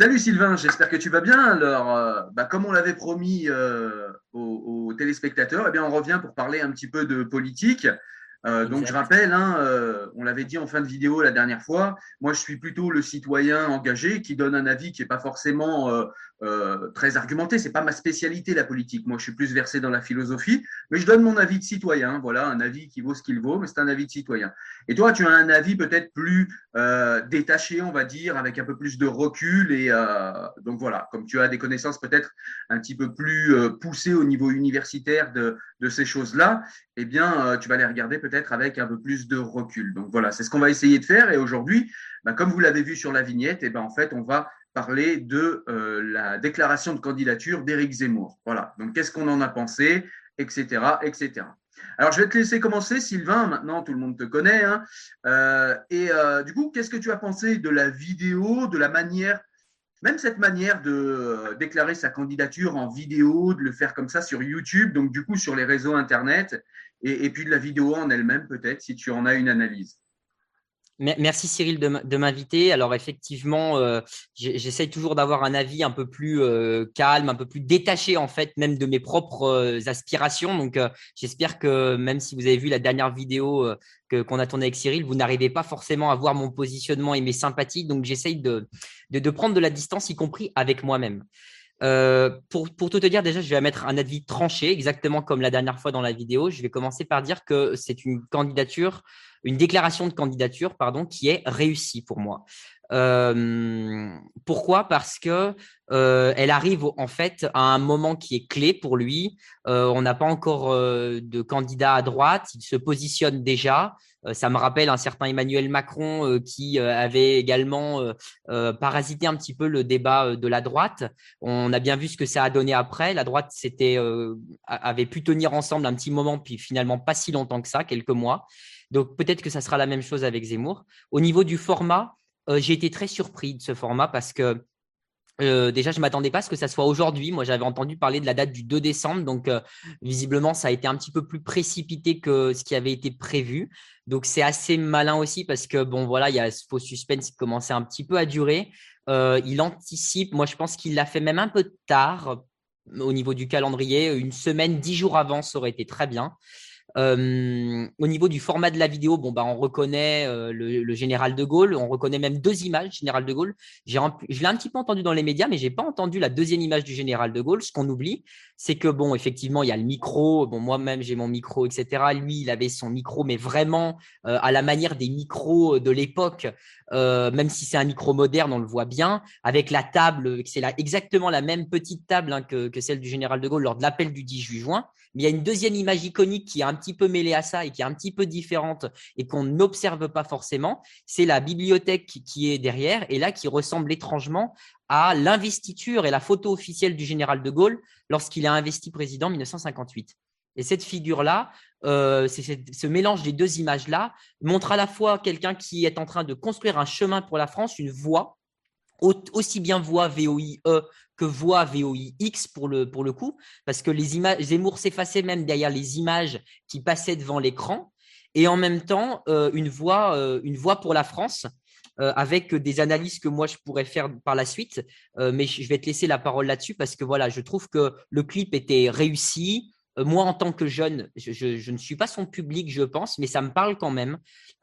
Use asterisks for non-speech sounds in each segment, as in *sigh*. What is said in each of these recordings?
Salut Sylvain, j'espère que tu vas bien. Alors, euh, bah, comme on l'avait promis euh, aux, aux, téléspectateurs, eh bien, on revient pour parler un petit peu de politique. Euh, donc je rappelle, hein, euh, on l'avait dit en fin de vidéo la dernière fois, moi je suis plutôt le citoyen engagé qui donne un avis qui n'est pas forcément euh, très argumenté. C'est pas ma spécialité la politique. Moi je suis plus versé dans la philosophie, mais je donne mon avis de citoyen. Voilà, un avis qui vaut ce qu'il vaut, mais c'est un avis de citoyen. Et toi, tu as un avis peut-être plus détaché, on va dire, avec un peu plus de recul. Et donc voilà, comme tu as des connaissances peut-être un petit peu plus poussées au niveau universitaire de, de ces choses-là, eh bien tu vas les regarder peut peut-être avec un peu plus de recul. Donc voilà, c'est ce qu'on va essayer de faire. Et aujourd'hui, bah, comme vous l'avez vu sur la vignette, et eh ben, en fait, on va parler de euh, la déclaration de candidature d'Éric Zemmour. Voilà, donc qu'est-ce qu'on en a pensé, etc., etc. Alors, je vais te laisser commencer, Sylvain. Maintenant, tout le monde te connaît. Hein. Euh, et euh, du coup, qu'est-ce que tu as pensé de la vidéo, de la manière, même cette manière de déclarer sa candidature en vidéo, de le faire comme ça sur YouTube, donc du coup sur les réseaux Internet, et, puis de la vidéo en elle-même, peut-être, si tu en as une analyse. Merci Cyril de m'inviter. Alors effectivement, euh, j'essaye toujours d'avoir un avis un peu plus euh, calme, un peu plus détaché en fait, même de mes propres euh, aspirations. Donc j'espère que même si vous avez vu la dernière vidéo qu'on a tournée avec Cyril, vous n'arrivez pas forcément à voir mon positionnement et mes sympathies. Donc j'essaye de, de, prendre de la distance, y compris avec moi-même. Euh, pour, pour, tout te dire, déjà, je vais mettre un avis tranché, exactement comme la dernière fois dans la vidéo. Je vais commencer par dire que c'est une candidature, une déclaration de candidature, pardon, qui est réussie pour moi. Euh, pourquoi? Parce que euh, elle arrive en fait à un moment qui est clé pour lui. Euh, on n'a pas encore euh, de candidat à droite. Il se positionne déjà. Euh, ça me rappelle un certain Emmanuel Macron euh, qui avait également parasité un petit peu le débat de la droite. On a bien vu ce que ça a donné après. La droite s'était avait pu tenir ensemble un petit moment, puis finalement pas si longtemps que ça, quelques mois. Donc peut-être que ça sera la même chose avec Zemmour. Au niveau du format, euh, j'ai été très surpris de ce format parce que euh, déjà, je ne m'attendais pas à ce que ça soit aujourd'hui. Moi, j'avais entendu parler de la date du 2 décembre. Donc, euh, visiblement, ça a été un petit peu plus précipité que ce qui avait été prévu. Donc, c'est assez malin aussi parce que, bon, voilà, il y a ce faux suspense qui commençait un petit peu à durer. il anticipe. Moi, je pense qu'il l'a fait même un peu tard au niveau du calendrier. Une semaine, dix jours avant, ça aurait été très bien. Euh, au niveau du format de la vidéo, bon, bah, on reconnaît euh, le, général de Gaulle, on reconnaît même deux images général de Gaulle. je l'ai un petit peu entendu dans les médias, mais j'ai pas entendu la deuxième image du général de Gaulle. Ce qu'on oublie, c'est que bon, effectivement, il y a le micro. Bon, moi-même, j'ai mon micro, etc. Lui, il avait son micro, mais vraiment euh, à la manière des micros de l'époque, même si c'est un micro moderne, on le voit bien, avec la table, c'est exactement la même petite table hein, que, celle du général de Gaulle lors de l'appel du 10 juin. Mais il y a une deuxième image iconique qui est un petit peu mêlée à ça et qui est un petit peu différente et qu'on n'observe pas forcément. C'est la bibliothèque qui est derrière et là qui ressemble étrangement à l'investiture et la photo officielle du général de Gaulle lorsqu'il a investi président en 1958. Et cette figure-là, euh, ce mélange des deux images-là, montre à la fois quelqu'un qui est en train de construire un chemin pour la France, une voie, aussi bien voix VOIE que voix VOIX pour le, pour le coup, parce que les images, Zemmour s'effaçait même derrière les images qui passaient devant l'écran, et en même temps euh, une, voix, euh, une voix pour la France. Euh, avec des analyses que moi je pourrais faire par la suite, mais je vais te laisser la parole là-dessus parce que voilà, je trouve que le clip était réussi, moi, en tant que jeune, je, ne suis pas son public, je pense, mais ça me parle quand même,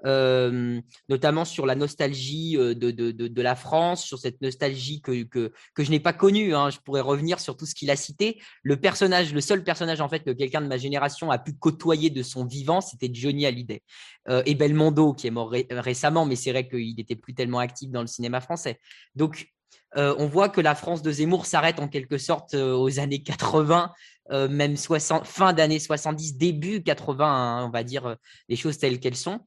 euh, notamment sur la nostalgie euh, de, la France, sur cette nostalgie que, que, je n'ai pas connue. Hein. Je pourrais revenir sur tout ce qu'il a cité. Le seul personnage en fait que quelqu'un de ma génération a pu côtoyer de son vivant, c'était Johnny Hallyday. et Belmondo, qui est mort récemment, mais c'est vrai qu'il n'était plus tellement actif dans le cinéma français. Donc, on voit que la France de Zemmour s'arrête en quelque sorte aux années 80 euh, même 60, fin d'année 70, début 80, hein, on va dire euh, les choses telles qu'elles sont.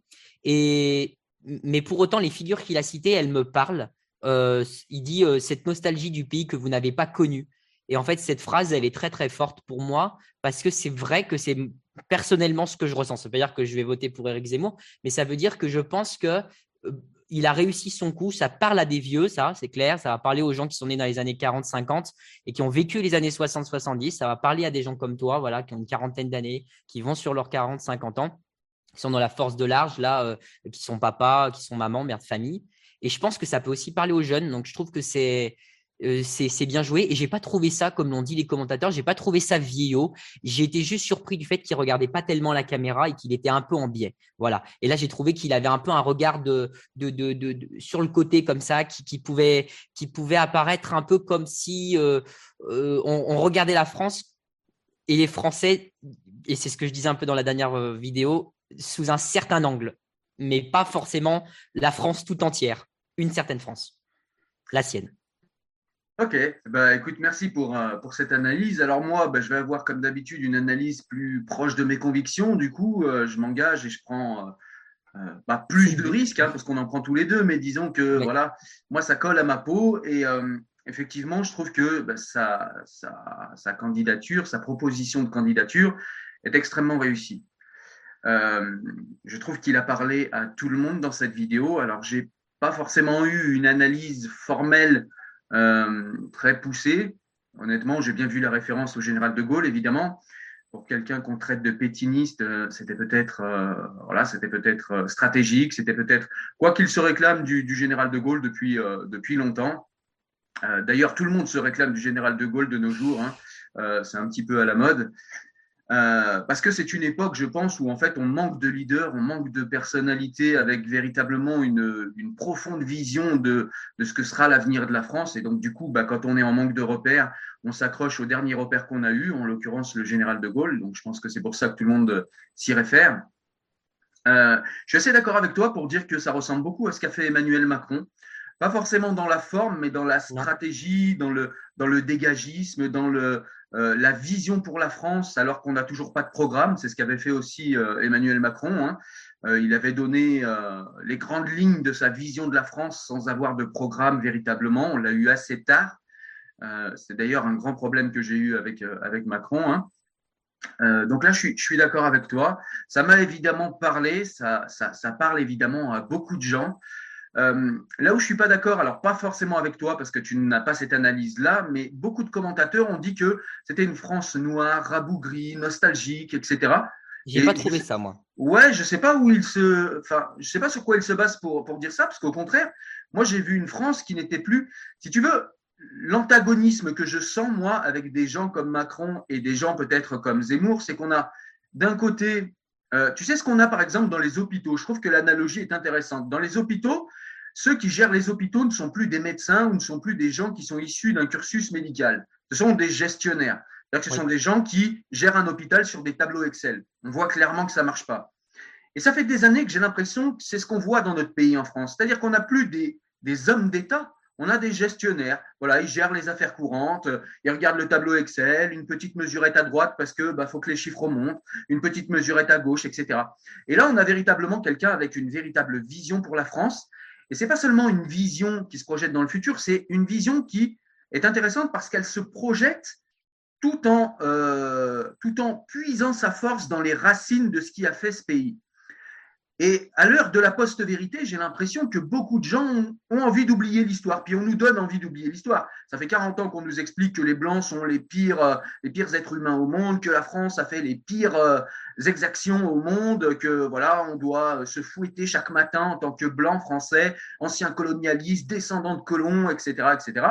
Et, mais pour autant, les figures qu'il a citées, elles me parlent. Euh, il dit cette nostalgie du pays que vous n'avez pas connu. Et en fait, cette phrase, elle est très très forte pour moi parce que c'est vrai que c'est personnellement ce que je ressens. Ça veut dire que je vais voter pour Éric Zemmour, mais ça veut dire que je pense que il a réussi son coup. Ça parle à des vieux, ça, c'est clair. Ça va parler aux gens qui sont nés dans les années 40, 50 et qui ont vécu les années 60, 70. Ça va parler à des gens comme toi, voilà, qui ont une quarantaine d'années, qui vont sur leurs 40, 50 ans, qui sont dans la force de l'âge, là, euh, qui sont papa, qui sont maman, mère de famille. Et je pense que ça peut aussi parler aux jeunes. Donc, je trouve que c'est, euh, c'est bien joué. Et j'ai pas trouvé ça, comme l'ont dit les commentateurs, j'ai pas trouvé ça vieillot. J'ai été juste surpris du fait qu'il regardait pas tellement la caméra et qu'il était un peu en biais. Voilà. Et là, j'ai trouvé qu'il avait un peu un regard de, sur le côté comme ça, qui, pouvait, apparaître un peu comme si euh, euh, on, regardait la France et les Français, et c'est ce que je disais un peu dans la dernière vidéo, sous un certain angle, mais pas forcément la France tout entière, une certaine France, la sienne. Ok, bah, écoute, merci pour, euh, pour cette analyse. Alors moi, bah, je vais avoir comme d'habitude une analyse plus proche de mes convictions. Du coup, euh, je m'engage et je prends euh, pas plus de risques, hein, parce qu'on en prend tous les deux, mais disons que voilà, moi, ça colle à ma peau. Et effectivement, je trouve que bah, sa, sa, candidature, sa proposition de candidature est extrêmement réussie. je trouve qu'il a parlé à tout le monde dans cette vidéo. Alors, j'ai pas forcément eu une analyse formelle euh, très poussé. Honnêtement, j'ai bien vu la référence au général de Gaulle, évidemment. Pour quelqu'un qu'on traite de pétiniste, euh, c'était peut-être euh, voilà, c'était peut-être stratégique, c'était peut-être quoi qu'il se réclame du, général de Gaulle depuis depuis longtemps. D'ailleurs, tout le monde se réclame du général de Gaulle de nos jours. Hein. c'est un petit peu à la mode. Euh, parce que c'est une époque, je pense, où en fait on manque de leaders, on manque de personnalités avec véritablement une, une profonde vision de, de, ce que sera l'avenir de la France. Et donc du coup, bah, quand on est en manque de repères, on s'accroche au dernier repère qu'on a eu, en l'occurrence le général de Gaulle. Donc je pense que c'est pour ça que tout le monde s'y réfère. Euh, je suis assez d'accord avec toi pour dire que ça ressemble beaucoup à ce qu'a fait Emmanuel Macron. Pas forcément dans la forme, mais dans la stratégie, dans le, dans le dégagisme, dans le, euh, la vision pour la France, alors qu'on n'a toujours pas de programme. C'est ce qu'avait fait aussi euh, Emmanuel Macron. Hein. Euh, il avait donné les grandes lignes de sa vision de la France sans avoir de programme véritablement. On l'a eu assez tard. C'est d'ailleurs un grand problème que j'ai eu avec, avec Macron. Hein. donc là, je suis, d'accord avec toi. Ça m'a évidemment parlé, ça, ça, parle évidemment à beaucoup de gens. Euh, là où je suis pas d'accord, alors pas forcément avec toi parce que tu n'as pas cette analyse-là, mais beaucoup de commentateurs ont dit que c'était une France noire, rabougrie, nostalgique, etc. J'ai pas trouvé ça, moi. Ouais, je sais pas où il se, enfin, je sais pas sur quoi il se base pour, pour dire ça, parce qu'au contraire, moi j'ai vu une France qui n'était plus, si tu veux, l'antagonisme que je sens moi avec des gens comme Macron et des gens peut-être comme Zemmour, c'est qu'on a d'un côté euh, tu sais ce qu'on a par exemple dans les hôpitaux? Je trouve que l'analogie est intéressante. Dans les hôpitaux, ceux qui gèrent les hôpitaux ne sont plus des médecins ou ne sont plus des gens qui sont issus d'un cursus médical. Ce sont des gestionnaires. Ce sont des gens qui gèrent un hôpital sur des tableaux Excel. On voit clairement que ça ne marche pas. Et ça fait des années que j'ai l'impression que c'est ce qu'on voit dans notre pays en France. C'est-à-dire qu'on n'a plus des, des hommes d'État on a des gestionnaires, voilà, ils gèrent les affaires courantes, ils regardent le tableau Excel, une petite mesurette à droite parce que bah, faut que les chiffres remontent, une petite mesurette à gauche, etc. Et là, on a véritablement quelqu'un avec une véritable vision pour la France. Et c'est pas seulement une vision qui se projette dans le futur, c'est une vision qui est intéressante parce qu'elle se projette tout en, euh, tout en puisant sa force dans les racines de ce qui a fait ce pays. Et à l'heure de la post-vérité, j'ai l'impression que beaucoup de gens ont envie d'oublier l'histoire, puis on nous donne envie d'oublier l'histoire. Ça fait 40 ans qu'on nous explique que les Blancs sont les pires, euh, les pires êtres humains au monde, que la France a fait les pires euh, exactions au monde, que voilà, on doit se fouetter chaque matin en tant que Blanc français, ancien colonialiste, descendant de colons, etc., etc.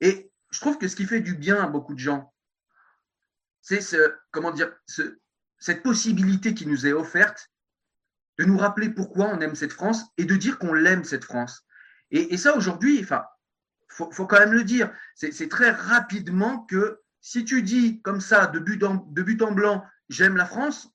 Et je trouve que ce qui fait du bien à beaucoup de gens, c'est ce, comment dire, ce, cette possibilité qui nous est offerte de nous rappeler pourquoi on aime cette France et de dire qu'on l'aime cette France. Et, ça aujourd'hui, enfin, faut, quand même le dire, c'est très rapidement que si tu dis comme ça de but en, de blanc, j'aime la France,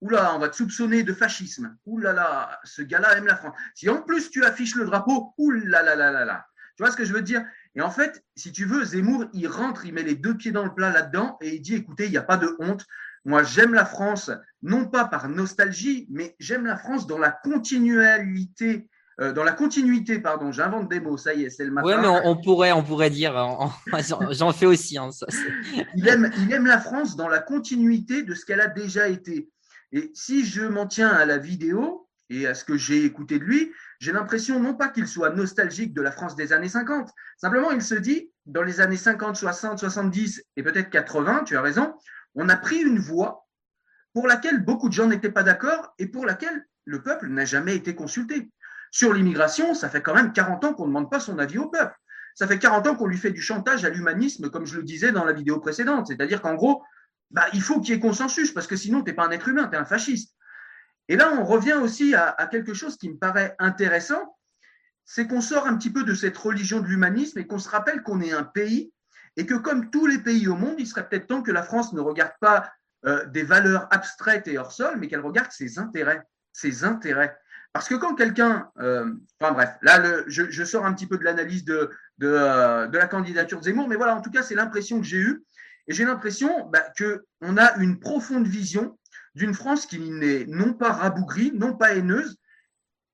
oula, on va te soupçonner de fascisme. Oulala, ce gars-là aime la France. Si en plus tu affiches le drapeau, oulala, là là là. Tu vois ce que je veux dire? Et en fait, si tu veux, Zemmour, il rentre, il met les deux pieds dans le plat là-dedans et il dit écoutez, il n'y a pas de honte. Moi, j'aime la France, non pas par nostalgie, mais j'aime la France dans la continualité. Euh, dans la continuité, pardon, j'invente des mots, ça y est, c'est le matin. Oui, mais on, pourrait, on pourrait dire, *laughs* j'en fais aussi. Hein, *laughs* il, aime, il aime la France dans la continuité de ce qu'elle a déjà été. Et si je m'en tiens à la vidéo et à ce que j'ai écouté de lui, j'ai l'impression non pas qu'il soit nostalgique de la France des années 50, simplement il se dit, dans les années 50, 60, 70 et peut-être 80, tu as raison, on a pris une voie pour laquelle beaucoup de gens n'étaient pas d'accord et pour laquelle le peuple n'a jamais été consulté. Sur l'immigration, ça fait quand même 40 ans qu'on ne demande pas son avis au peuple. ça fait 40 ans qu'on lui fait du chantage à l'humanisme, comme je le disais dans la vidéo précédente. C'est-à-dire qu'en gros, bah, il faut qu'il y ait consensus, parce que sinon, tu n'es pas un être humain, tu es un fasciste. Et là, on revient aussi à, à quelque chose qui me paraît intéressant, c'est qu'on sort un petit peu de cette religion de l'humanisme et qu'on se rappelle qu'on est un pays et que comme tous les pays au monde, il serait peut-être temps que la France ne regarde pas euh, des valeurs abstraites et hors sol, mais qu'elle regarde ses intérêts, ses intérêts. Parce que quand quelqu'un, euh, enfin bref, là je, sors un petit peu de l'analyse de, euh, la candidature de Zemmour, mais voilà, en tout cas, c'est l'impression que j'ai eue. Et j'ai l'impression bah, qu'on a une profonde vision d'une France qui n'est non pas rabougrie, non pas haineuse,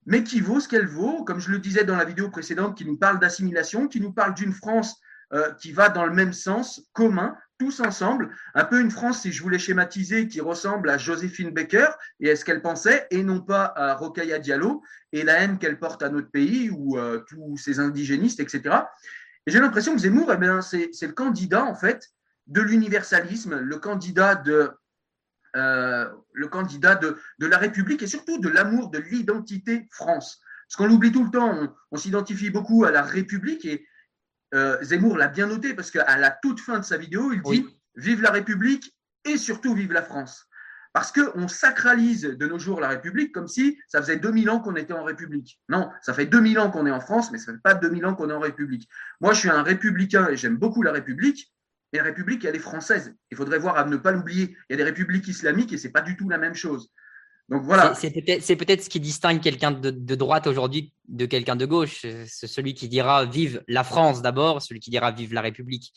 mais qui vaut ce qu'elle vaut, comme je le disais dans la vidéo précédente, qui nous parle d'assimilation, qui nous parle d'une France euh, qui va dans le même sens, commun, tous ensemble, un peu une France, si je voulais schématiser, qui ressemble à Joséphine Baker et à ce qu'elle pensait, et non pas à Rokhaya Diallo et la haine qu'elle porte à notre pays ou euh, tous ces indigénistes, etc. Et j'ai l'impression que Zemmour, eh c'est le candidat en fait de l'universalisme, le candidat de euh, le candidat de, de, la République et surtout de l'amour de l'identité France. Parce qu'on l'oublie tout le temps, on, on s'identifie beaucoup à la République et euh, Zemmour l'a bien noté parce qu'à la toute fin de sa vidéo, il dit Vive la République et surtout vive la France. Parce qu'on sacralise de nos jours la République comme si ça faisait 2000 ans qu'on était en République. Non, ça fait 2000 ans qu'on est en France, mais ça ne fait pas 2000 ans qu'on est en République. Moi, je suis un républicain et j'aime beaucoup la République. Et la République, elle est française. Il faudrait voir à ne pas l'oublier. Il y a des républiques islamiques et ce n'est pas du tout la même chose. Donc voilà. C'est peut-être ce qui distingue quelqu'un de, droite aujourd'hui de quelqu'un de gauche. C'est celui qui dira vive la France d'abord, celui qui dira vive la République.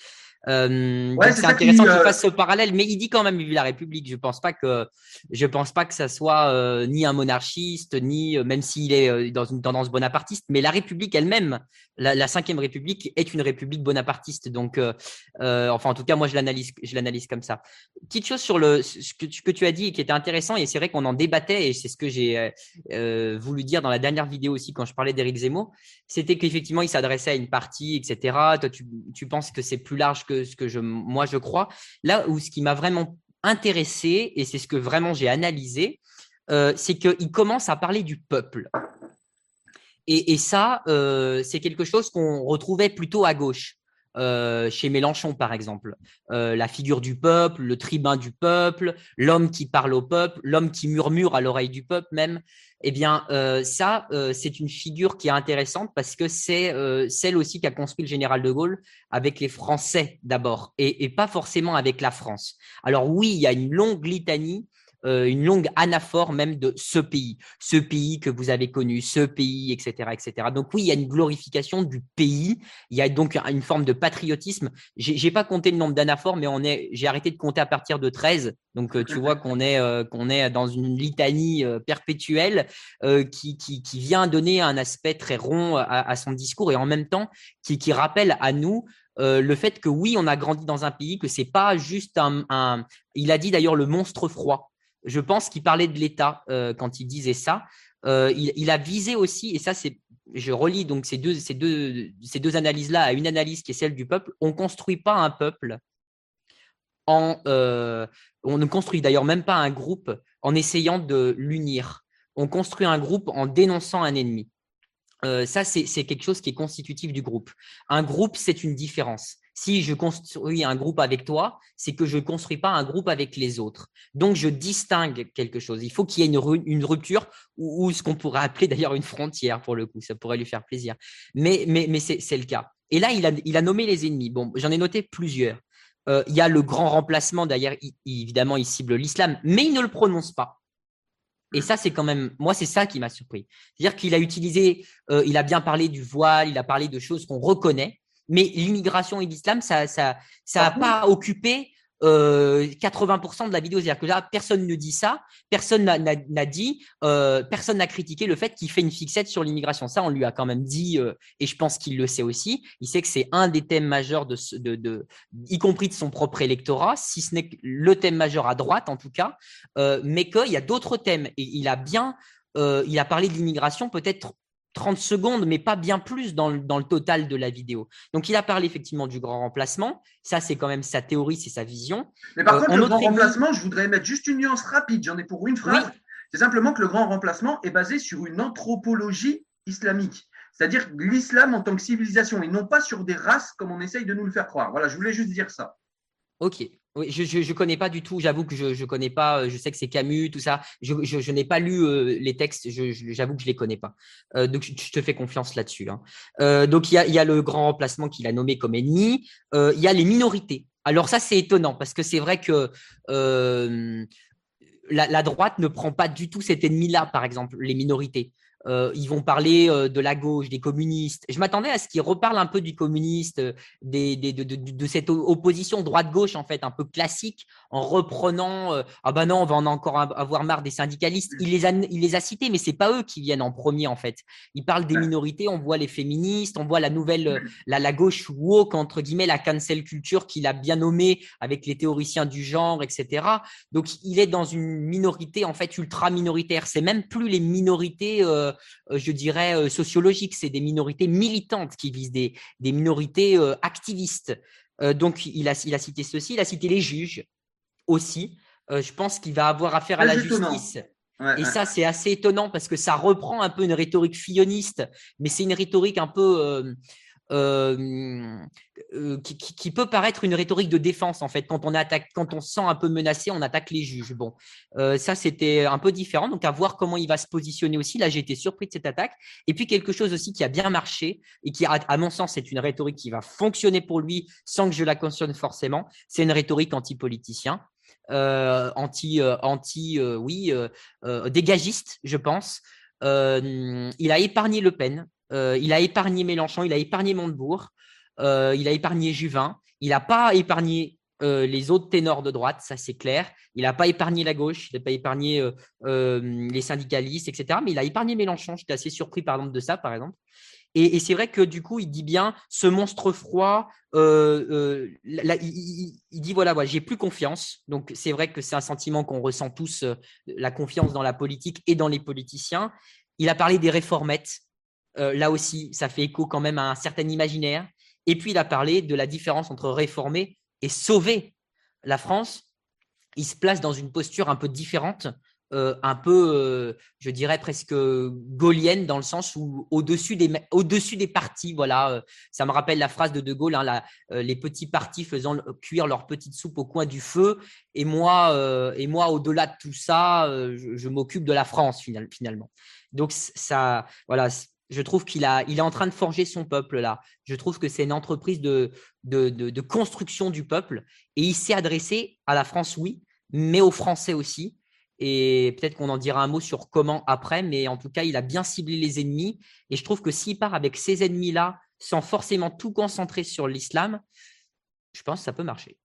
Euh, c'est intéressant qu'il euh, fasse ce parallèle, mais il dit quand même vive la République. Je pense pas que je pense pas que ça soit euh, ni un monarchiste, ni même s'il est dans une tendance bonapartiste, mais la République elle-même, la, la cinquième République est une République bonapartiste. Donc, enfin en tout cas moi je l'analyse, je l'analyse comme ça. Petite chose sur le ce que tu, que tu as dit et qui était intéressant et c'est vrai qu'on en débattait et c'est ce que j'ai voulu dire dans la dernière vidéo aussi quand je parlais d'Éric Zemmour, c'était qu'effectivement il s'adressait à une partie, etc. Toi tu, tu penses que c'est plus large ce que je, moi je crois. Là où ce qui m'a vraiment intéressé, et c'est ce que vraiment j'ai analysé, euh, c'est qu'il commence à parler du peuple. Et, ça, euh, c'est quelque chose qu'on retrouvait plutôt à gauche. Euh, chez Mélenchon, par exemple. la figure du peuple, le tribun du peuple, l'homme qui parle au peuple, l'homme qui murmure à l'oreille du peuple même. Eh bien, euh, ça, euh, c'est une figure qui est intéressante parce que c'est euh, celle aussi qu'a construit le général de Gaulle avec les Français d'abord et, et, pas forcément avec la France. Alors oui, il y a une longue litanie euh, une longue anaphore même de ce pays, ce pays que vous avez connu, ce pays, etc., etc. Donc oui, il y a une glorification du pays. Il y a donc une forme de patriotisme. J'ai pas compté le nombre d'anaphores, mais on est, j'ai arrêté de compter à partir de 13. Donc euh, tu vois *laughs* qu'on est, euh, qu'on est dans une litanie perpétuelle qui, qui, qui, vient donner un aspect très rond à, son discours et en même temps qui, qui rappelle à nous le fait que oui, on a grandi dans un pays, que c'est pas juste un, un, il a dit d'ailleurs le monstre froid je pense qu'il parlait de l'État euh, quand il disait ça. Euh, il, a visé aussi, et ça c'est, je relis donc ces deux, analyses-là à une analyse qui est celle du peuple. On ne construit pas un peuple en, euh, on ne construit d'ailleurs même pas un groupe en essayant de l'unir. On construit un groupe en dénonçant un ennemi. ça, c'est quelque chose qui est constitutif du groupe. Un groupe, c'est une différence. Si je construis un groupe avec toi, c'est que je ne construis pas un groupe avec les autres. Donc, je distingue quelque chose. Il faut qu'il y ait une, rupture ou, ce qu'on pourrait appeler d'ailleurs une frontière pour le coup. Ça pourrait lui faire plaisir. Mais, c'est le cas. Et là, il a, il a nommé les ennemis. Bon, j'en ai noté plusieurs. Euh, il y a le grand remplacement. D'ailleurs, évidemment, il cible l'islam, mais il ne le prononce pas. Et ça, c'est quand même, moi, c'est ça qui m'a surpris. C'est-à-dire qu'il a utilisé, euh, il a bien parlé du voile, il a parlé de choses qu'on reconnaît, mais l'immigration et l'islam, ça n'a ça, ça pas occupé euh, 80% de la vidéo. C'est-à-dire que là, personne ne dit ça, personne n'a dit, euh, personne n'a critiqué le fait qu'il fait une fixette sur l'immigration. Ça, on lui a quand même dit, euh, et je pense qu'il le sait aussi. Il sait que c'est un des thèmes majeurs, de, de, de, y compris de son propre électorat, si ce n'est le thème majeur à droite en tout cas, euh, mais qu'il y a d'autres thèmes. Et il a bien, euh, il a parlé de l'immigration peut-être 30 secondes, mais pas bien plus dans le, dans le, total de la vidéo. Donc, il a parlé effectivement du grand remplacement. Ça, c'est quand même sa théorie, c'est sa vision. Mais par euh, contre, le grand remplacement, je voudrais mettre juste une nuance rapide. J'en ai pour une phrase. C'est simplement que le grand remplacement est basé sur une anthropologie islamique. c'est-à-dire l'islam en tant que civilisation, et non pas sur des races comme on essaye de nous le faire croire. Voilà, je voulais juste dire ça. Ok. Oui, je ne connais pas du tout, j'avoue que je ne connais pas, je sais que c'est Camus, tout ça. Je, je, n'ai pas lu euh, les textes, j'avoue que je ne les connais pas. Euh, donc, je, te fais confiance là-dessus. Hein. Euh, donc, il y a, le grand remplacement qu'il a nommé comme ennemi. Il y a les minorités. Alors, ça, c'est étonnant parce que c'est vrai que la, droite ne prend pas du tout cet ennemi-là, par exemple, les minorités. Euh, ils vont parler euh, de la gauche, des communistes. Je m'attendais à ce qu'ils reparlent un peu du communiste, euh, des, de, cette opposition droite-gauche en fait, un peu classique, en reprenant ah ben non, on va en encore avoir marre des syndicalistes. Il les a, il les a cités, mais c'est pas eux qui viennent en premier en fait. Il parle des minorités, on voit les féministes, on voit la nouvelle, la, la gauche woke entre guillemets, la cancel culture qu'il a bien nommée avec les théoriciens du genre, etc. Donc il est dans une minorité en fait ultra minoritaire. C'est même plus les minorités. Euh, je dirais, euh, sociologiques. C'est des minorités militantes qui visent des, minorités euh, activistes. donc, il a, il a cité ceci. Il a cité les juges aussi. je pense qu'il va avoir affaire à la justice. et ça, c'est assez étonnant parce que ça reprend un peu une rhétorique filloniste, mais c'est une rhétorique un peu euh, qui, peut paraître une rhétorique de défense en fait. Quand on attaque, quand on se sent un peu menacé, on attaque les juges. Bon, ça c'était un peu différent. Donc à voir comment il va se positionner aussi. Là, j'ai été surpris de cette attaque. Et puis quelque chose aussi qui a bien marché et qui, à, mon sens, c'est une rhétorique qui va fonctionner pour lui sans que je la cautionne forcément. C'est une rhétorique anti-politicien. anti, anti oui, dégagiste, je pense. il a épargné Le Pen. Euh, il a épargné Mélenchon, il a épargné Montebourg, euh, il a épargné Juvin. Il n'a pas épargné euh, les autres ténors de droite, ça c'est clair. Il n'a pas épargné la gauche, il n'a pas épargné les syndicalistes, etc. Mais il a épargné Mélenchon. J'étais assez surpris par de ça, par exemple. Et, c'est vrai que du coup, il dit bien ce monstre froid. il, dit voilà, voilà j'ai plus confiance. Donc c'est vrai que c'est un sentiment qu'on ressent tous, la confiance dans la politique et dans les politiciens. Il a parlé des réformettes. Euh, là aussi, ça fait écho quand même à un certain imaginaire. Et puis, il a parlé de la différence entre réformer et sauver la France. Il se place dans une posture un peu différente, euh, un peu, euh, je dirais presque gaulienne, dans le sens où au-dessus des, au-dessus des partis, voilà, ça me rappelle la phrase de De Gaulle, hein, les petits partis faisant cuire leur petite soupe au coin du feu, et moi, et moi au-delà de tout ça, je m'occupe de la France finalement. Donc ça, voilà, je trouve qu'il a, il est en train de forger son peuple là. Je trouve que c'est une entreprise de, de, construction du peuple et il s'est adressé à la France, oui, mais aux Français aussi. Et peut-être qu'on en dira un mot sur comment après, mais en tout cas, il a bien ciblé les ennemis. Et je trouve que s'il part avec ces ennemis-là, sans forcément tout concentrer sur l'islam, je pense que ça peut marcher.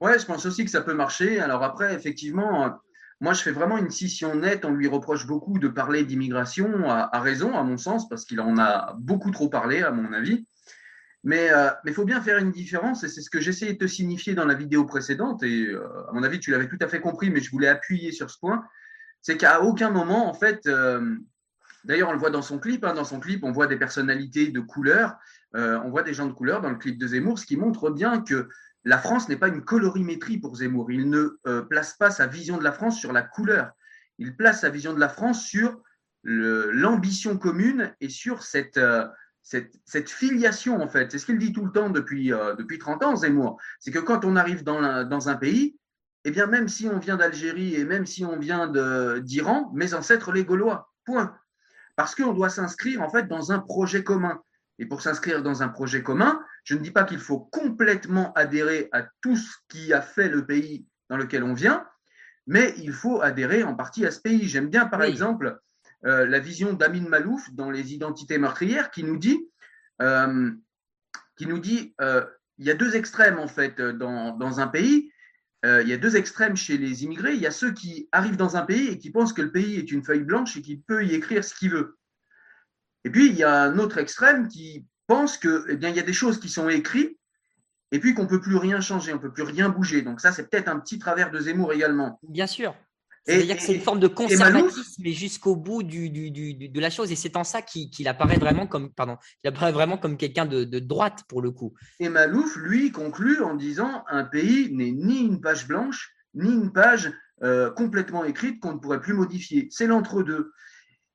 Ouais, je pense aussi que ça peut marcher. Alors après, effectivement, moi, je fais vraiment une scission nette. On lui reproche beaucoup de parler d'immigration, à, raison, à mon sens, parce qu'il en a beaucoup trop parlé, à mon avis. Mais il euh, faut bien faire une différence, et c'est ce que j'essayais de te signifier dans la vidéo précédente, et euh, à mon avis, tu l'avais tout à fait compris, mais je voulais appuyer sur ce point, c'est qu'à aucun moment, en fait, euh, d'ailleurs, on le voit dans son clip, hein, dans son clip, on voit des personnalités de couleur, on voit des gens de couleur dans le clip de Zemmour, ce qui montre bien que la France n'est pas une colorimétrie pour Zemmour. Il ne euh, place pas sa vision de la France sur la couleur. Il place sa vision de la France sur l'ambition commune et sur cette, euh, cette, filiation, en fait. C'est ce qu'il dit tout le temps depuis, euh, depuis 30 ans, Zemmour. C'est que quand on arrive dans, dans un pays, eh bien, même si on vient d'Algérie et même si on vient d'Iran, mes ancêtres les Gaulois. Point. Parce qu'on doit s'inscrire, en fait, dans un projet commun. Et pour s'inscrire dans un projet commun, je ne dis pas qu'il faut complètement adhérer à tout ce qui a fait le pays dans lequel on vient, mais il faut adhérer en partie à ce pays. J'aime bien, par exemple, euh, la vision d'Amin Malouf dans Les Identités meurtrières qui nous dit, euh, qui nous dit euh, il y a deux extrêmes en fait dans, dans un pays. il y a deux extrêmes chez les immigrés. Il y a ceux qui arrivent dans un pays et qui pensent que le pays est une feuille blanche et qu'il peut y écrire ce qu'il veut. Et puis, il y a un autre extrême qui pense que, eh bien, il y a des choses qui sont écrites et puis qu'on ne peut plus rien changer, on ne peut plus rien bouger. Donc ça, c'est peut-être un petit travers de Zemmour également. Bien sûr. C'est-à-dire que c'est une forme de conservatisme, mais jusqu'au bout du, du, de la chose. Et c'est en ça qu'il apparaît vraiment comme, pardon, il apparaît vraiment comme quelqu'un de, de, droite pour le coup. Et Malouf, lui, conclut en disant un pays n'est ni une page blanche, ni une page euh, complètement écrite qu'on ne pourrait plus modifier. C'est l'entre-deux.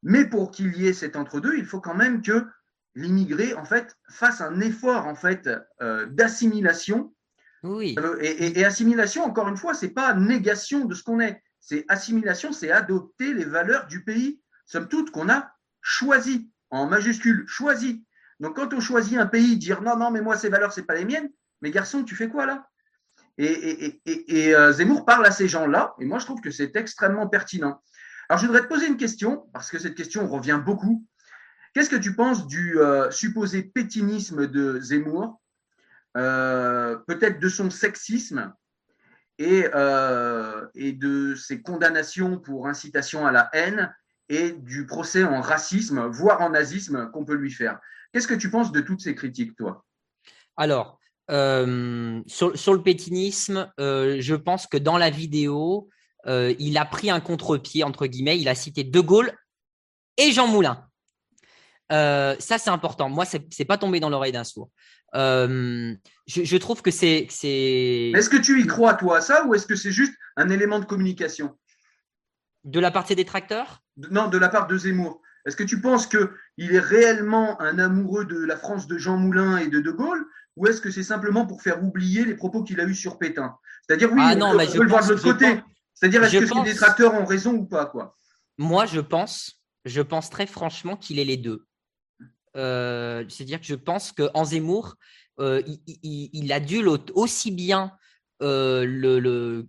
Mais pour qu'il y ait cet entre-deux, il faut quand même que l'immigré en fait fasse un effort en fait euh, d'assimilation. Oui. Euh, et, assimilation, encore une fois, c'est pas négation de ce qu'on est. C'est assimilation, c'est adopter les valeurs du pays, somme toute, qu'on a choisi en majuscule, choisi. Donc quand on choisit un pays, dire non, non, mais moi ces valeurs, c'est pas les miennes. Mais garçon, tu fais quoi là? Et, et euh, Zemmour parle à ces gens-là, et moi je trouve que c'est extrêmement pertinent. Alors je voudrais te poser une question, parce que cette question revient beaucoup. Qu'est-ce que tu penses du euh, supposé pétinisme de Zemmour, euh, peut-être de son sexisme et, euh, et, de ses condamnations pour incitation à la haine et du procès en racisme, voire en nazisme qu'on peut lui faire? Qu'est-ce que tu penses de toutes ces critiques, toi? Alors, sur, le pétinisme, je pense que dans la vidéo, il a pris un contre-pied, entre guillemets. Il a cité De Gaulle et Jean Moulin. Euh, ça, c'est important. Moi, c'est n'est pas tombé dans l'oreille d'un sourd. Euh, je, trouve que c'est. Est-ce que tu y crois, toi, à ça, ou est-ce que c'est juste un élément de communication? De la part des détracteurs? Non, de la part de Zemmour. Est-ce que tu penses qu'il est réellement un amoureux de la France de Jean Moulin et de De Gaulle, ou est-ce que c'est simplement pour faire oublier les propos qu'il a eus sur Pétain? C'est-à-dire, oui, ah non, on, peut, le voir de l'autre côté. C'est-à-dire, est-ce que les détracteurs ont raison ou pas quoi? Moi, je pense, je pense très franchement qu'il est les deux. Euh, c'est-à-dire que je pense qu'en Zemmour, euh, il, il, adule aussi bien euh, le,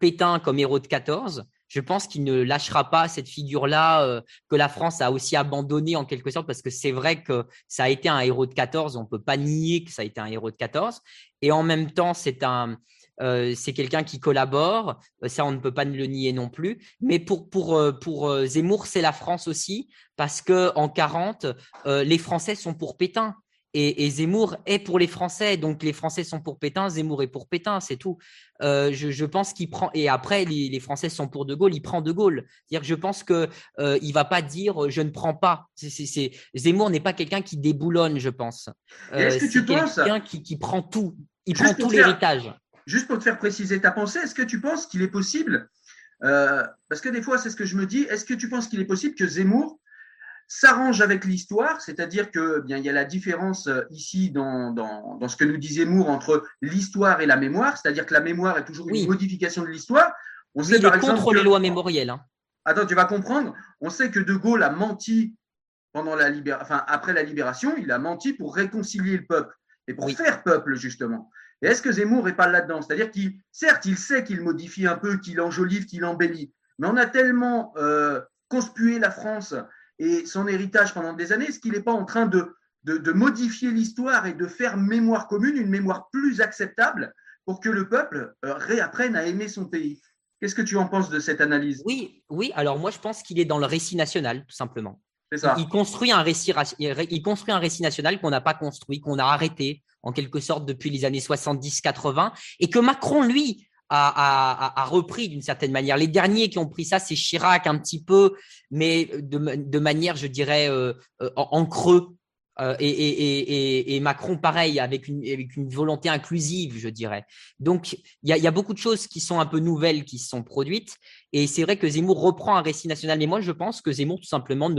Pétain comme héros de 14. Je pense qu'il ne lâchera pas cette figure-là que la France a aussi abandonnée en quelque sorte, parce que c'est vrai que ça a été un héros de 14. On ne peut pas nier que ça a été un héros de 14. Et en même temps, c'est un, euh, c'est quelqu'un qui collabore, euh, ça on ne peut pas le nier non plus. Mais pour, pour, euh, pour Zemmour, c'est la France aussi, parce que en 40, les Français sont pour Pétain. Et, Zemmour est pour les Français, donc les Français sont pour Pétain, Zemmour est pour Pétain, c'est tout. je, pense qu'il prend et après les, Français sont pour De Gaulle, il prend De Gaulle. C'est-à-dire je pense que euh, il va pas dire je ne prends pas. Zemmour n'est pas quelqu'un qui déboulonne, je pense. Est-ce que tu penses quelqu'un qui, qui prend tout, il prend tout l'héritage juste pour te faire préciser ta pensée, est-ce que tu penses qu'il est possible, euh, parce que des fois c'est ce que je me dis, est-ce que tu penses qu'il est possible que Zemmour s'arrange avec l'histoire, c'est-à-dire que bien il y a la différence euh, ici dans, dans, ce que nous dit Zemmour entre l'histoire et la mémoire, c'est-à-dire que la mémoire est toujours une modification de l'histoire. On sait par exemple contre les lois mémorielles. Hein. Attends, tu vas comprendre. On sait que De Gaulle a menti pendant la enfin après la libération, il a menti pour réconcilier le peuple et pour faire peuple justement. Et est-ce que Zemmour n'est pas là-dedans? C'est-à-dire qu'il, certes, il sait qu'il modifie un peu, qu'il enjolive, qu'il embellit, mais on a tellement euh, conspué la France et son héritage pendant des années, est-ce qu'il n'est pas en train de, de, modifier l'histoire et de faire mémoire commune, une mémoire plus acceptable pour que le peuple euh, réapprenne à aimer son pays? Qu'est-ce que tu en penses de cette analyse? Oui, oui. Alors moi, je pense qu'il est dans le récit national, tout simplement. Ça. Il construit un récit, il construit un récit national qu'on n'a pas construit, qu'on a arrêté, en quelque sorte depuis les années 70-80, et que Macron, lui, a, repris d'une certaine manière. Les derniers qui ont pris ça, c'est Chirac un petit peu, mais de, manière, je dirais, euh, euh, en, creux. Euh, et, Macron, pareil, avec une, volonté inclusive, je dirais. Donc, il y a, beaucoup de choses qui sont un peu nouvelles qui se sont produites. Et c'est vrai que Zemmour reprend un récit national. Mais moi, je pense que Zemmour, tout simplement,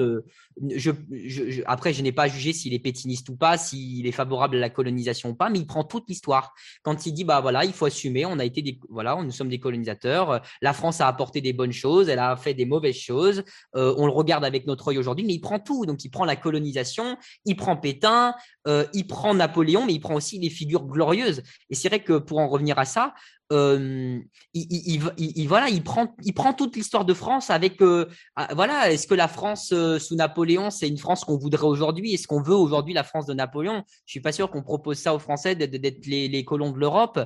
après, je n'ai pas jugé s'il est pétiniste ou pas, s'il est favorable à la colonisation ou pas, mais il prend toute l'histoire. Quand il dit, bah voilà, il faut assumer, on a été des, voilà, nous sommes des colonisateurs. La France a apporté des bonnes choses, elle a fait des mauvaises choses. Euh, on le regarde avec notre œil aujourd'hui, mais il prend tout. Donc, il prend la colonisation, il prend Pétain, euh, il prend Napoléon, mais il prend aussi les figures glorieuses. Et c'est vrai que pour en revenir à ça, euh, il, voilà, il prend, il prend toute l'histoire de France avec, euh, ah, voilà, est-ce que la France euh, sous Napoléon, c'est une France qu'on voudrait aujourd'hui? Est-ce qu'on veut aujourd'hui la France de Napoléon? Je suis pas sûr qu'on propose ça aux Français d'être les, colons de l'Europe.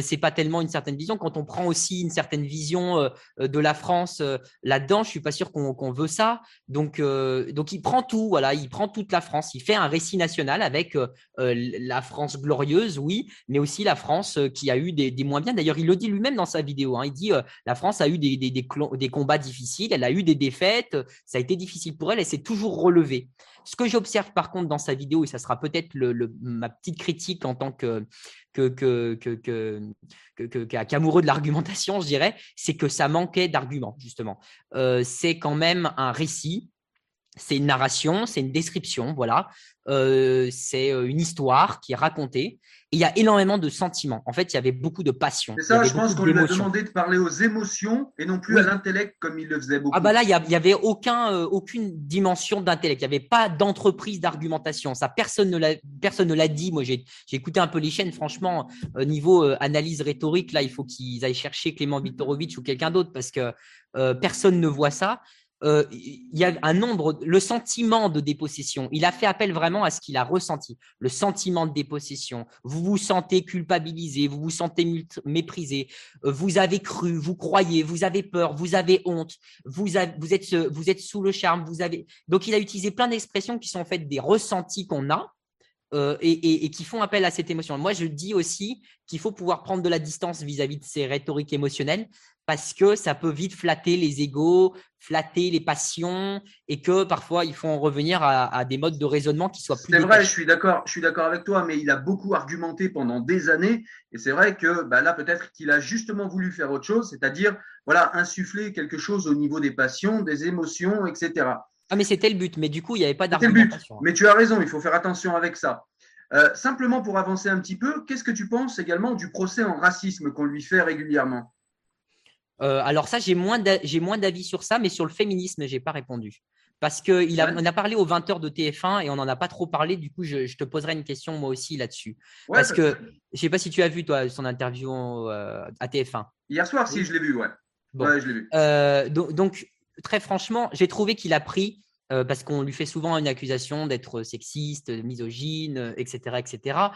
c'est pas tellement une certaine vision. Quand on prend aussi une certaine vision de la France là-dedans, je suis pas sûr qu'on veut ça. Donc, donc il prend tout, voilà, il prend toute la France. Il fait un récit national avec la France glorieuse, oui, mais aussi la France qui a eu des, des moins bien D'ailleurs, il le dit lui-même dans sa vidéo. Hein. Il dit euh, la France a eu des, combats difficiles, elle a eu des défaites, ça a été difficile pour elle, elle s'est toujours relevée. Ce que j'observe par contre dans sa vidéo, et ça sera peut-être ma petite critique en tant que, qu'amoureux de l'argumentation, je dirais, c'est que ça manquait d'arguments, justement. Euh, c'est quand même un récit c'est une narration, c'est une description, voilà. Euh, c'est euh, une histoire qui est racontée. Et il y a énormément de sentiments. En fait, il y avait beaucoup de passion. C'est ça, je pense qu'on lui a demandé de parler aux émotions et non plus à l'intellect comme il le faisait beaucoup. Ah bah là, il n'y avait aucun, euh, aucune dimension d'intellect. Il n'y avait pas d'entreprise d'argumentation. Ça, personne ne l'a, personne ne l'a dit. Moi, j'ai, écouté un peu les chaînes. Franchement, niveau analyse rhétorique, là, il faut qu'ils aillent chercher Clément Viktorovitch ou quelqu'un d'autre parce que personne ne voit ça. Euh, il y a un nombre, le sentiment de dépossession. Il a fait appel vraiment à ce qu'il a ressenti, le sentiment de dépossession. Vous vous sentez culpabilisé, vous vous sentez méprisé, euh, vous avez cru, vous croyez, vous avez peur, vous avez honte, vous, vous, êtes, sous le charme, vous avez. Donc, il a utilisé plein d'expressions qui sont en fait des ressentis qu'on a. Euh, et, qui font appel à cette émotion. Moi, je dis aussi qu'il faut pouvoir prendre de la distance vis-à-vis de ces rhétoriques émotionnelles parce que ça peut vite flatter les égaux, flatter les passions et que parfois il faut en revenir à, des modes de raisonnement qui soient plus. C'est vrai, je suis d'accord, je suis d'accord avec toi, mais il a beaucoup argumenté pendant des années et c'est vrai que bah, là peut-être qu'il a justement voulu faire autre chose, c'est-à-dire voilà insuffler quelque chose au niveau des passions, des émotions, etc. Ah mais c'était le but, mais du coup il n'y avait pas d'argumentation. Mais tu as raison, il faut faire attention avec ça. Euh, simplement pour avancer un petit peu, qu'est-ce que tu penses également du procès en racisme qu'on lui fait régulièrement? Euh, alors ça, j'ai moins d'avis sur ça, mais sur le féminisme, je n'ai pas répondu. Parce qu'on a, a parlé aux 20h de TF1 et on n'en a pas trop parlé. Du coup, je, te poserai une question moi aussi là-dessus. parce que je ne sais pas si tu as vu, toi, son interview euh, à TF1. Hier soir, si, je l'ai vu, ouais. ouais je l'ai vu. Euh, donc, très franchement, j'ai trouvé qu'il a pris, parce qu'on lui fait souvent une accusation d'être sexiste, misogyne, etc., etc.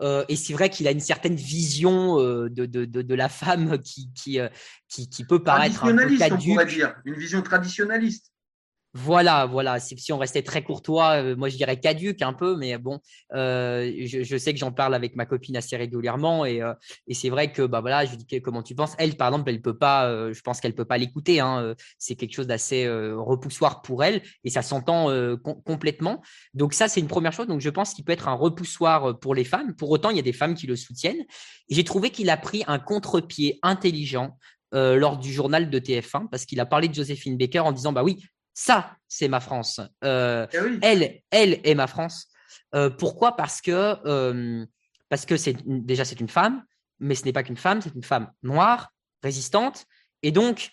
Euh, et c'est vrai qu'il a une certaine vision euh, de, de, de, la femme qui, qui, euh, qui, qui peut paraître un peu caduque. on pourrait dire, une vision traditionnaliste. Voilà, voilà. Si on restait très courtois, euh, moi je dirais caduque un peu, mais bon, euh, je, sais que j'en parle avec ma copine assez régulièrement et, euh, c'est vrai que bah voilà, je dis comment tu penses. Elle, par exemple, elle peut pas. je pense qu'elle peut pas l'écouter. Hein, c'est quelque chose d'assez repoussoir pour elle et ça s'entend complètement. Donc ça, c'est une première chose. Donc je pense qu'il peut être un repoussoir pour les femmes. Pour autant, il y a des femmes qui le soutiennent. J'ai trouvé qu'il a pris un contre-pied intelligent lors du journal de TF1 parce qu'il a parlé de Joséphine Baker en disant bah oui, ça, c'est ma France. Euh, eh elle, elle est ma France. Euh, pourquoi? Parce que euh, parce que c'est déjà c'est une femme, mais ce n'est pas qu'une femme, c'est une femme noire, résistante, et donc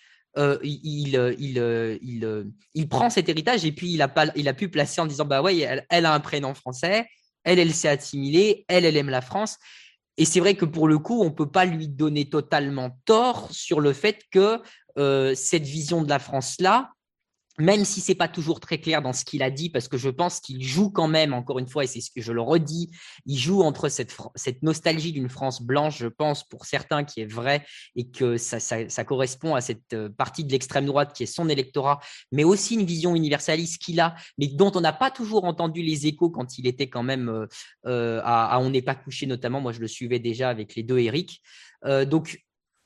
il, il, il, prend cet héritage et puis il a, pas, il a pu placer en disant bah ouais, elle, elle a un prénom français, elle, elle s'est assimilée, elle, elle aime la France. Et c'est vrai que pour le coup, on ne peut pas lui donner totalement tort sur le fait que cette vision de la France-là, même si c'est pas toujours très clair dans ce qu'il a dit, parce que je pense qu'il joue quand même, encore une fois, et c'est ce que je le redis, il joue entre cette, nostalgie d'une France blanche, je pense, pour certains, qui est vrai, et que ça, ça, correspond à cette euh, partie de l'extrême droite qui est son électorat, mais aussi une vision universaliste qu'il a, mais dont on n'a pas toujours entendu les échos quand il était quand même euh, euh, à, On n'est pas couché, notamment. Moi, je le suivais déjà avec les deux Eric. donc,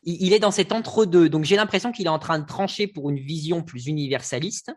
il est dans cet entre-deux. Donc j'ai l'impression qu'il est en train de trancher pour une vision plus universaliste,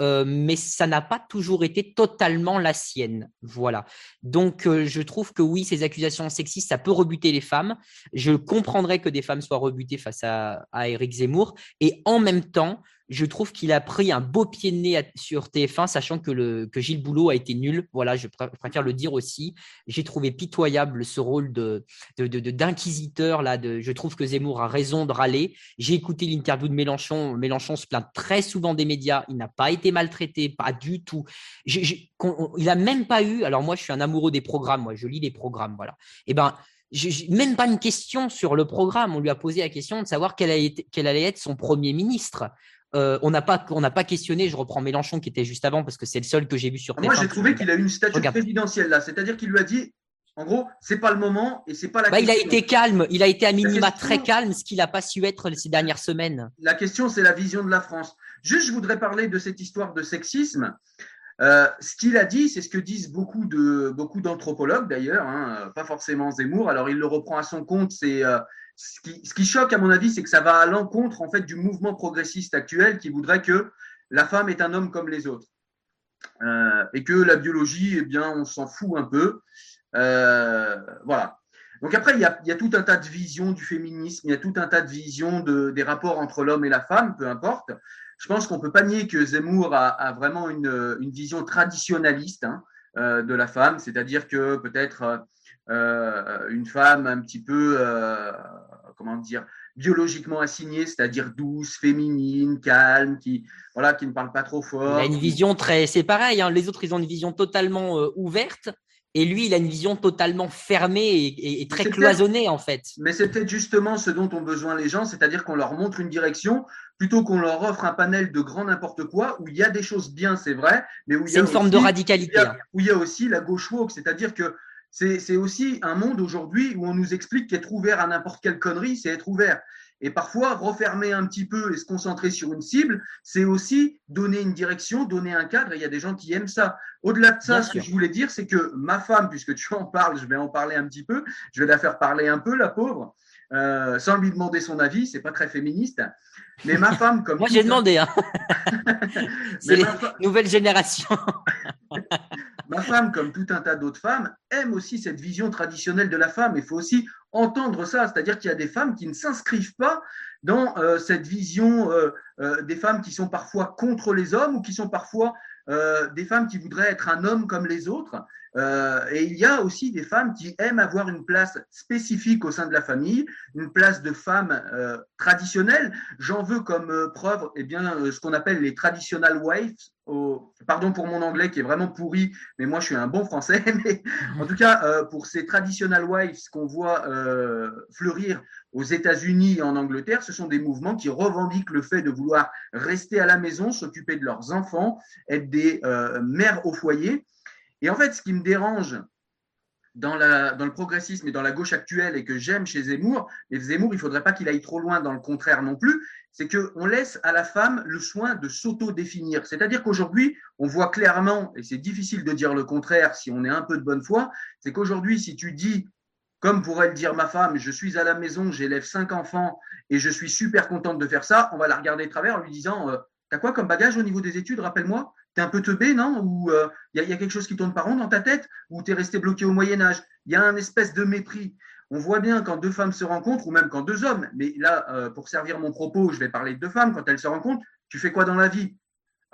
euh, mais ça n'a pas toujours été totalement la sienne. Voilà. Donc euh, je trouve que oui, ces accusations sexistes, ça peut rebuter les femmes. Je comprendrais que des femmes soient rebutées face à, à Eric Zemmour. Et en même temps, je trouve qu'il a pris un beau pied de nez sur TF1, sachant que, le, que Gilles Boulot a été nul. Voilà, je préfère le dire aussi. J'ai trouvé pitoyable ce rôle de, d'inquisiteur. là. Je trouve que Zemmour a raison de râler. J'ai écouté l'interview de Mélenchon. Mélenchon se plaint très souvent des médias. Il n'a pas été maltraité, pas du tout. il n'a même pas eu. Alors moi, je suis un amoureux des programmes. Moi, je lis les programmes. Voilà. Et eh ben même pas une question sur le programme. On lui a posé la question de savoir quel allait être son premier ministre. Euh, on n'a pas, pas questionné. Je reprends Mélenchon qui était juste avant parce que c'est le seul que j'ai vu sur. Moi, j'ai trouvé qu'il a eu une statue présidentielle là, c'est-à-dire qu'il lui a dit, en gros, c'est pas le moment et c'est pas la. Bah, il a été calme. Il a été à minima très calme, ce qu'il n'a pas su être ces dernières semaines. La question, c'est la vision de la France. Juste, je voudrais parler de cette histoire de sexisme. Euh, ce qu'il a dit, c'est ce que disent beaucoup de beaucoup d'anthropologues d'ailleurs, hein, pas forcément Zemmour. Alors il le reprend à son compte, c'est euh, ce qui, choque, à mon avis, c'est que ça va à l'encontre en fait du mouvement progressiste actuel qui voudrait que la femme est un homme comme les autres euh, et que la biologie, eh bien, on s'en fout un peu. Euh, voilà. Donc après, il y, a, tout un tas de visions du féminisme, il y a tout un tas de visions de, des rapports entre l'homme et la femme, peu importe. je pense qu'on peut pas nier que Zemmour a, vraiment une, vision traditionnaliste hein, de la femme, c'est-à-dire que peut-être une femme un petit peu, comment dire, biologiquement assignée, c'est-à-dire douce, féminine, calme, qui voilà, qui ne parle pas trop fort. Il a une vision très, c'est pareil. Hein, les autres, ils ont une vision totalement euh, ouverte. Et lui, il a une vision totalement fermée et, très cloisonnée, en fait. Mais c'est peut-être justement ce dont ont besoin les gens, c'est-à-dire qu'on leur montre une direction plutôt qu'on leur offre un panel de grand n'importe quoi, où il y a des choses bien, c'est vrai, mais où il y a. une forme de radicalité. Hein. Où il y a aussi la gauche woke, c'est-à-dire que c'est aussi un monde aujourd'hui où on nous explique qu'être ouvert à n'importe quelle connerie, c'est être ouvert. Et parfois, refermer un petit peu et se concentrer sur une cible, c'est aussi donner une direction, donner un cadre. Et il y a des gens qui aiment ça. Au-delà de ça, ce que je voulais dire, c'est que ma femme, puisque tu en parles, je vais en parler un petit peu, je vais la faire parler un peu, la pauvre, euh, sans lui demander son avis. C'est pas très féministe. Mais ma femme, comme. *laughs* Moi, j'ai demandé. Hein. *laughs* c'est les nouvelles générations. *laughs* ma femme, comme tout un tas d'autres femmes, aime aussi cette vision traditionnelle de la femme. Il faut aussi entendre ça, c'est-à-dire qu'il y a des femmes qui ne s'inscrivent pas dans euh, cette vision euh, euh, des femmes qui sont parfois contre les hommes ou qui sont parfois des femmes qui voudraient être un homme comme les autres. Et il y a aussi des femmes qui aiment avoir une place spécifique au sein de la famille, une place de femme traditionnelle. J'en veux comme preuve eh bien, ce qu'on appelle les traditional wives pardon pour mon anglais qui est vraiment pourri, mais moi je suis un bon français. *laughs* En tout cas, euh, pour ces traditional wives qu'on voit euh, fleurir aux États-Unis et en Angleterre, ce sont des mouvements qui revendiquent le fait de vouloir rester à la maison, s'occuper de leurs enfants, être des euh, mères au foyer. Et en fait, ce qui me dérange dans, le progressisme et dans la gauche actuelle et que j'aime chez Zemmour, et Zemmour, il ne faudrait pas qu'il aille trop loin dans le contraire non plus, c'est qu'on laisse à la femme le soin de s'auto-définir. C'est-à-dire qu'aujourd'hui, on voit clairement, et c'est difficile de dire le contraire si on est un peu de bonne foi, c'est qu'aujourd'hui, si tu dis, comme pourrait le dire ma femme, je suis à la maison, j'élève cinq enfants et je suis super contente de faire ça, on va la regarder de travers en lui disant, euh, T'as quoi comme bagage au niveau des études Rappelle-moi? T'es un peu teubé, non? Ou il euh, y, a quelque chose qui tourne pas rond dans ta tête? Ou t'es resté bloqué au Moyen Âge? Il y a un espèce de mépris. On voit bien quand deux femmes se rencontrent, ou même quand deux hommes, mais là, euh, pour servir mon propos, je vais parler de deux femmes, quand elles se rencontrent, tu fais quoi dans la vie?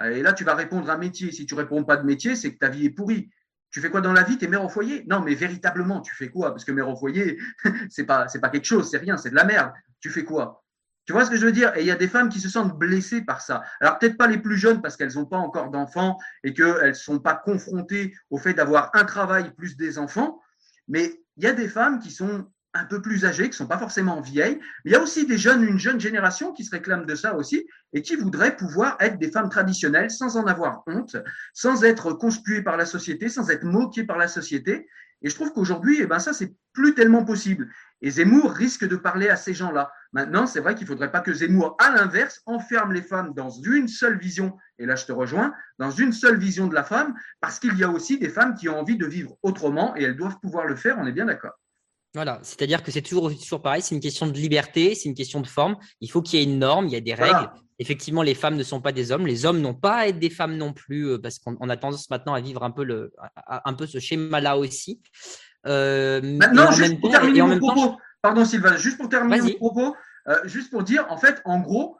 Et là, tu vas répondre à métier. Si tu réponds pas de métier, c'est que ta vie est pourrie. Tu fais quoi dans la vie? T'es mère au foyer? Non, mais véritablement, tu fais quoi? Parce que mère au foyer, *laughs* c'est pas, pas quelque chose, c'est rien, c'est de la merde. Tu fais quoi? Tu vois ce que je veux dire? Et il y a des femmes qui se sentent blessées par ça. Alors peut-être pas les plus jeunes parce qu'elles n'ont pas encore d'enfants et qu'elles ne sont pas confrontées au fait d'avoir un travail plus des enfants, mais il y a des femmes qui sont un peu plus âgées, qui ne sont pas forcément vieilles, mais il y a aussi des jeunes, une jeune génération qui se réclame de ça aussi et qui voudrait pouvoir être des femmes traditionnelles sans en avoir honte, sans être conspuées par la société, sans être moquées par la société. Et je trouve qu'aujourd'hui, eh ben ça, c'est plus tellement possible. Et Zemmour risque de parler à ces gens-là. Maintenant, c'est vrai qu'il ne faudrait pas que Zemmour, à l'inverse, enferme les femmes dans une seule vision, et là je te rejoins, dans une seule vision de la femme, parce qu'il y a aussi des femmes qui ont envie de vivre autrement, et elles doivent pouvoir le faire, on est bien d'accord. Voilà, c'est-à-dire que c'est toujours, toujours pareil, c'est une question de liberté, c'est une question de forme. Il faut qu'il y ait une norme, il y a des règles. Effectivement, les femmes ne sont pas des hommes, les hommes n'ont pas à être des femmes non plus, euh, parce qu'on a tendance maintenant à vivre un peu, le, un peu ce schéma-là aussi. Euh, Maintenant, juste pour terminer mon propos, pardon Sylvain, juste pour terminer mon propos, euh, juste pour dire, en fait, en gros,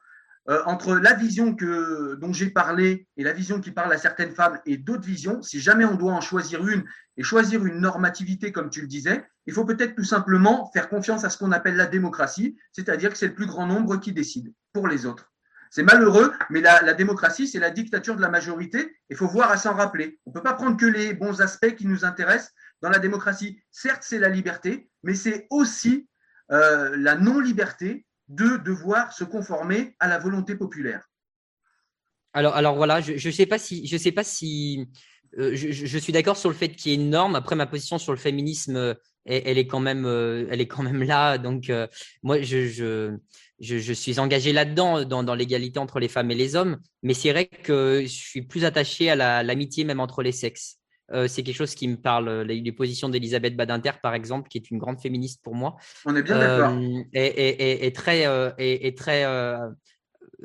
euh, entre la vision que, dont j'ai parlé et la vision qui parle à certaines femmes et d'autres visions, si jamais on doit en choisir une et choisir une normativité, comme tu le disais, il faut peut-être tout simplement faire confiance à ce qu'on appelle la démocratie, c'est-à-dire que c'est le plus grand nombre qui décide pour les autres. C'est malheureux, mais la, la démocratie, c'est la dictature de la majorité. Il faut voir à s'en rappeler. On ne peut pas prendre que les bons aspects qui nous intéressent dans la démocratie. Certes, c'est la liberté, mais c'est aussi euh, la non-liberté de devoir se conformer à la volonté populaire. Alors, alors voilà, je ne sais pas si, je sais pas si euh, je, suis d'accord sur le fait qu'il y ait une norme. Après, ma position sur le féminisme, euh, elle, est, quand même, elle est quand même là. Donc, moi, je, je, je, suis engagé là-dedans, dans, dans l'égalité entre les femmes et les hommes. Mais c'est vrai que je suis plus attaché à l'amitié même entre les sexes. Euh, c'est quelque chose qui me parle. Euh, les, positions d'Elisabeth Badinter, par exemple, qui est une grande féministe pour moi. On est bien d'accord. Et, euh, très, et, très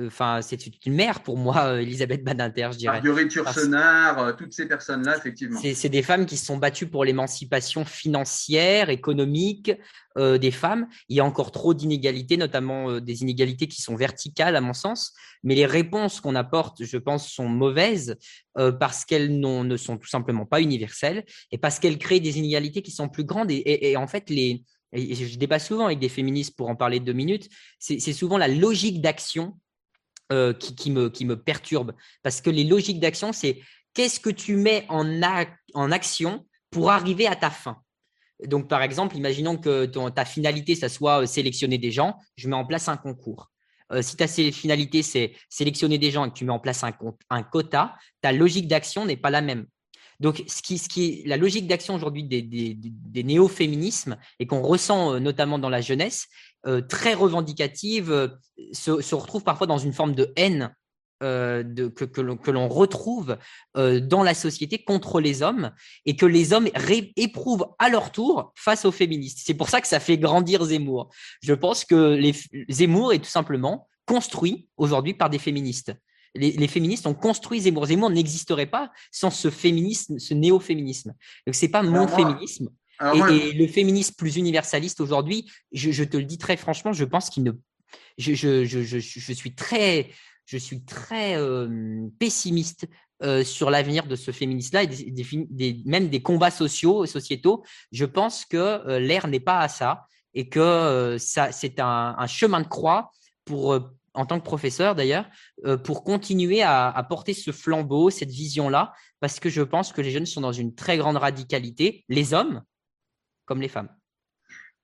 enfin, c'est une mère pour moi, Elisabeth Badinter, je dirais. Marguerite Yourcenar, toutes ces personnes-là, effectivement. C'est des femmes qui se sont battues pour l'émancipation financière, économique des femmes. Il y a encore trop d'inégalités, notamment des inégalités qui sont verticales, à mon sens. Mais les réponses qu'on apporte, je pense, sont mauvaises parce qu'elles ne sont tout simplement pas universelles et parce qu'elles créent des inégalités qui sont plus grandes. et en fait, les, et je débat souvent avec des féministes pour en parler deux minutes, c'est souvent la logique d'action euh, qui, me, perturbe. Parce que les logiques d'action, c'est qu'est-ce que tu mets en, action pour arriver à ta fin? Donc, par exemple, imaginons que ta finalité, ça soit euh, sélectionner des gens, je mets en place un concours. Euh, si ta finalité, c'est sélectionner des gens et que tu mets en place un quota, ta logique d'action n'est pas la même. Donc, ce qui, est la logique d'action aujourd'hui des, des, néo-féminismes et qu'on ressent euh, notamment dans la jeunesse, euh, très revendicative, euh, se, retrouve parfois dans une forme de haine que, l'on retrouve dans la société contre les hommes et que les hommes éprouvent à leur tour face aux féministes. C'est pour ça que ça fait grandir Zemmour. Je pense que Zemmour est tout simplement construit aujourd'hui par des féministes les, féministes ont construit Zemmour. Zemmour n'existerait pas sans ce féminisme, ce néo-féminisme. Donc, ce n'est pas mon féminisme. et, le féminisme plus universaliste aujourd'hui, je, te le dis très franchement, je pense qu'il ne. Je, je, suis très, je suis très euh, pessimiste euh, sur l'avenir de ce féminisme-là et des, même des combats sociaux, sociétaux. Je pense que euh, l'air n'est pas à ça et que ça, c'est un, un, chemin de croix pour, en tant que professeur d'ailleurs, euh, pour continuer à, porter ce flambeau, cette vision-là, parce que je pense que les jeunes sont dans une très grande radicalité, les hommes comme les femmes.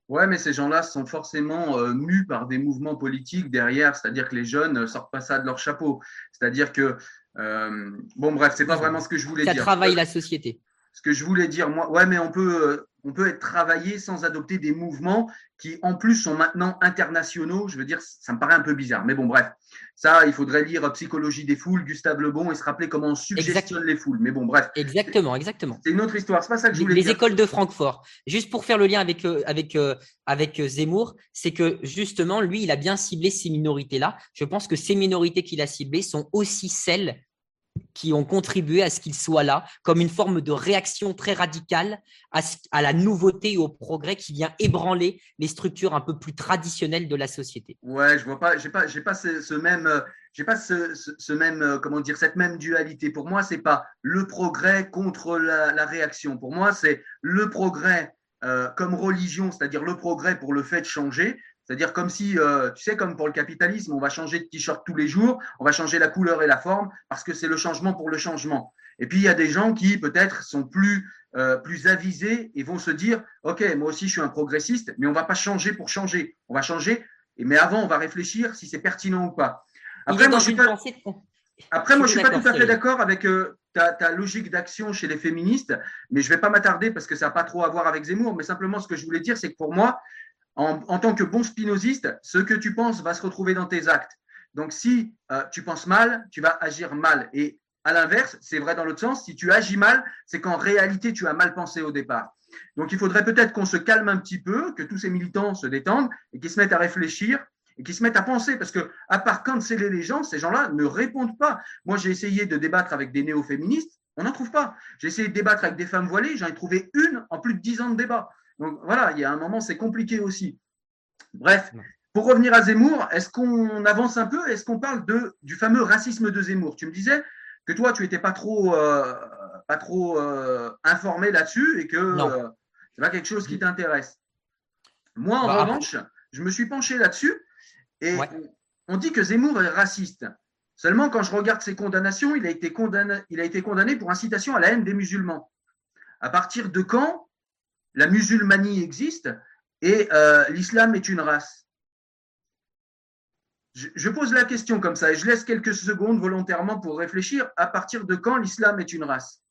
Ouais, mais ces gens-là sont forcément euh, mus par des mouvements politiques derrière, c'est-à-dire que les jeunes ne sortent pas ça de leur chapeau. C'est-à-dire que, euh, bon, bref, c'est pas vraiment ce que je voulais dire. Ça travaille la société. Ce que je voulais dire, moi, ouais, mais on peut, on peut être travaillé sans adopter des mouvements qui, en plus, sont maintenant internationaux. Je veux dire, ça me paraît un peu bizarre. Mais bon, bref, ça, il faudrait lire Psychologie des foules, Gustave Lebon, et se rappeler comment on suggestionne les foules. Mais bon, bref. Exactement, exactement. C'est une autre histoire. C'est pas ça que je voulais les, dire. Les écoles de Francfort. Juste pour faire le lien avec, euh, avec, euh, avec Zemmour, c'est que justement, lui, il a bien ciblé ces minorités-là. Je pense que ces minorités qu'il a ciblées sont aussi celles qui ont contribué à ce qu'il soit là, comme une forme de réaction très radicale à, la nouveauté et au progrès qui vient ébranler les structures un peu plus traditionnelles de la société. Ouais, je vois pas, j'ai pas, j'ai pas ce, même, j'ai pas ce, même, comment dire, cette même dualité. Pour moi, c'est pas le progrès contre la, réaction. Pour moi, c'est le progrès euh, comme religion, c'est-à-dire le progrès pour le fait de changer, c'est-à-dire comme si, euh, tu sais, comme pour le capitalisme, on va changer de t-shirt tous les jours, on va changer la couleur et la forme parce que c'est le changement pour le changement. Et puis il y a des gens qui peut-être sont plus euh, plus avisés et vont se dire, ok, moi aussi je suis un progressiste, mais on va pas changer pour changer. On va changer, mais avant on va réfléchir si c'est pertinent ou pas. Après, moi, je suis pas, Après, moi, je suis pas tout à fait d'accord avec euh, ta, ta, logique d'action chez les féministes, mais je vais pas m'attarder parce que ça n'a pas trop à voir avec Zemmour. Mais simplement, ce que je voulais dire, c'est que pour moi, en, tant que bon spinoziste, ce que tu penses va se retrouver dans tes actes. Donc, si euh, tu penses mal, tu vas agir mal. Et à l'inverse, c'est vrai dans l'autre sens, si tu agis mal, c'est qu'en réalité, tu as mal pensé au départ. Donc, il faudrait peut-être qu'on se calme un petit peu, que tous ces militants se détendent et qu'ils se mettent à réfléchir et qu'ils se mettent à penser. Parce que, à part canceller les gens, ces gens-là ne répondent pas. Moi, j'ai essayé de débattre avec des néo-féministes, on n'en trouve pas. J'ai essayé de débattre avec des femmes voilées, j'en ai trouvé une en plus de dix ans de débat. Donc voilà, il y a un moment, c'est compliqué aussi. Bref, pour revenir à Zemmour, est-ce qu'on avance un peu? Est-ce qu'on parle de, du fameux racisme de Zemmour? Tu me disais que toi, tu n'étais pas trop, euh, pas trop euh, informé là-dessus et que euh, ce n'est pas quelque chose qui t'intéresse. Moi, en bah, revanche, je me suis penché là-dessus et on dit que Zemmour est raciste. Seulement, quand je regarde ses condamnations, il a été condamné, il a été condamné pour incitation à la haine des musulmans. À partir de quand la musulmanie existe et euh, l'islam est une race. Je, pose la question comme ça et je laisse quelques secondes volontairement pour réfléchir à partir de quand l'islam est une race.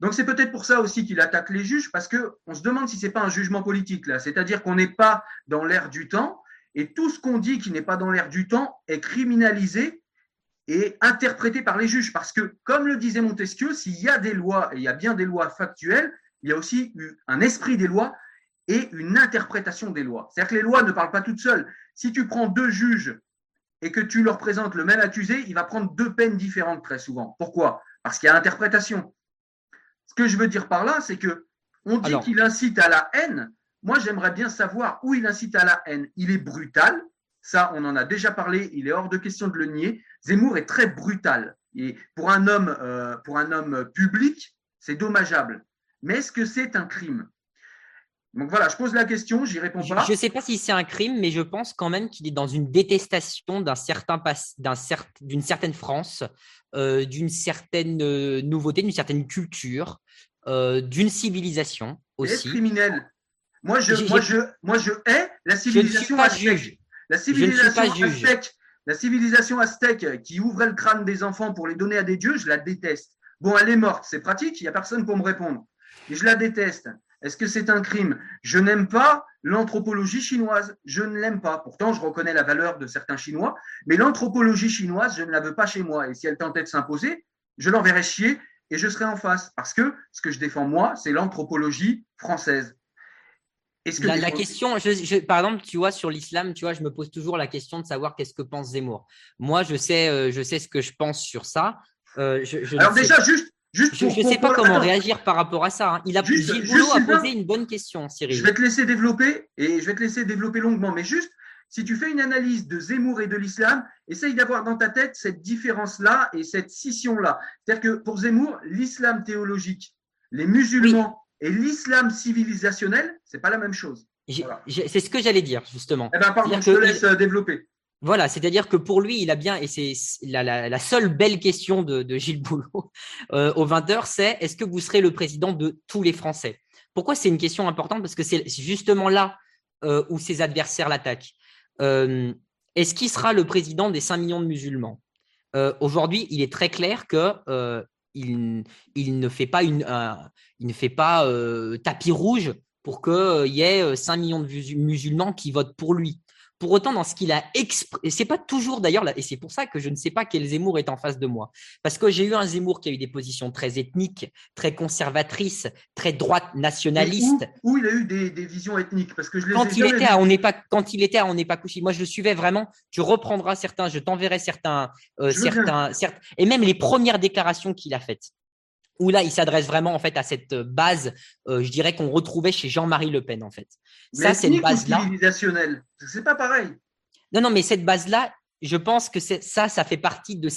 Donc c'est peut-être pour ça aussi qu'il attaque les juges parce qu'on se demande si ce n'est pas un jugement politique là, c'est-à-dire qu'on n'est pas dans l'air du temps et tout ce qu'on dit qui n'est pas dans l'air du temps est criminalisé et interprété par les juges parce que comme le disait Montesquieu, s'il y a des lois et il y a bien des lois factuelles, il y a aussi un esprit des lois et une interprétation des lois. C'est-à-dire que les lois ne parlent pas toutes seules. Si tu prends deux juges et que tu leur présentes le même accusé, il va prendre deux peines différentes très souvent. Pourquoi? Parce qu'il y a interprétation. Ce que je veux dire par là, c'est que on dit qu'il incite à la haine. Moi, j'aimerais bien savoir où il incite à la haine. Il est brutal. Ça, on en a déjà parlé. Il est hors de question de le nier. Zemmour est très brutal. Et pour un homme, euh, pour un homme public, c'est dommageable. Mais est-ce que c'est un crime? Donc voilà, je pose la question, j'y réponds pas. Je ne sais pas si c'est un crime, mais je pense quand même qu'il est dans une détestation d'un certain d'une certaine France, euh, d'une certaine euh, nouveauté, d'une certaine culture, euh, d'une civilisation aussi. criminel. Moi je, moi, je, moi, je hais la civilisation aztèque. La civilisation aztèque, la civilisation aztèque qui ouvrait le crâne des enfants pour les donner à des dieux, je la déteste. Bon, elle est morte, c'est pratique, il n'y a personne pour me répondre. Je la déteste. Est-ce que c'est un crime? Je n'aime pas l'anthropologie chinoise. Je ne l'aime pas. Pourtant, je reconnais la valeur de certains Chinois, mais l'anthropologie chinoise, je ne la veux pas chez moi. Et si elle tentait de s'imposer, je l'enverrais chier et je serais en face. Parce que ce que je défends, moi, c'est l'anthropologie française. Que la, question, par exemple, tu vois, sur l'islam, tu vois, je me pose toujours la question de savoir qu'est-ce que pense Zemmour. Moi, je sais, euh, je sais ce que je pense sur ça. Euh, Alors déjà, juste, je ne sais pas comment réagir par rapport à ça. Hein. Il a, juste, a posé une bonne question, Cyril. Je vais te laisser développer et je vais te laisser développer longuement. Mais juste, si tu fais une analyse de Zemmour et de l'islam, essaye d'avoir dans ta tête cette différence-là et cette scission-là. C'est-à-dire que pour Zemmour, l'islam théologique, les musulmans et l'islam civilisationnel, c'est pas la même chose. C'est ce que j'allais dire, justement. Eh ben, pardon, je te laisse euh, développer. Voilà, c'est-à-dire que pour lui, il a bien, et c'est la, seule belle question de, Gilles Boulot *laughs* euh, au 20h, c'est est-ce que vous serez le président de tous les Français? Pourquoi c'est une question importante? Parce que c'est justement là euh, où ses adversaires l'attaquent. Euh, est-ce qu'il sera le président des 5 millions de musulmans? Aujourd'hui, il est très clair que il, ne fait pas, une, il ne fait pas tapis rouge pour qu'il y ait 5 millions de musulmans qui votent pour lui. Pour autant, dans ce qu'il a exprimé, c'est pas toujours d'ailleurs, et c'est pour ça que je ne sais pas quel Zemmour est en face de moi. Parce que j'ai eu un Zemmour qui a eu des positions très ethniques, très conservatrices, très droite nationaliste. Où, il a eu des, visions ethniques? Parce que je quand, il était à, on n'est pas, quand il était à On n'est pas couché, moi je le suivais vraiment. Tu reprendras certains, je t'enverrai certains, euh, certains, certains, et même les premières déclarations qu'il a faites où là, il s'adresse vraiment en fait à cette base, euh, je dirais qu'on retrouvait chez Jean-Marie Le Pen en fait. ça, c'est une base-là. C'est pas pareil. Non, non, mais cette base-là, je pense que ça, ça fait partie de,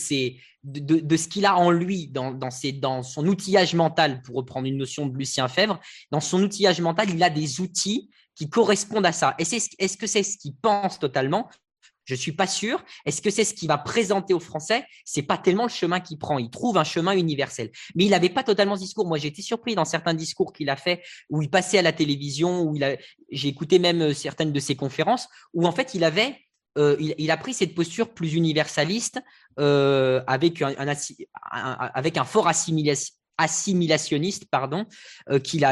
de, de, ce qu'il a en lui, dans, dans, dans son outillage mental, pour reprendre une notion de Lucien Fèvre. Dans son outillage mental, il a des outils qui correspondent à ça. Et est-ce que c'est ce qu'il pense totalement? Je suis pas sûr. Est-ce que c'est ce qu'il va présenter aux Français? C'est pas tellement le chemin qu'il prend. Il trouve un chemin universel. Mais il n'avait pas totalement ce discours. Moi, j'ai été surpris dans certains discours qu'il a fait, où il passait à la télévision, où il a, j'ai écouté même euh, certaines de ses conférences, où en fait il avait, euh, il, a pris cette posture plus universaliste euh, avec un, fort assimilation assimilationniste, pardon, qu'il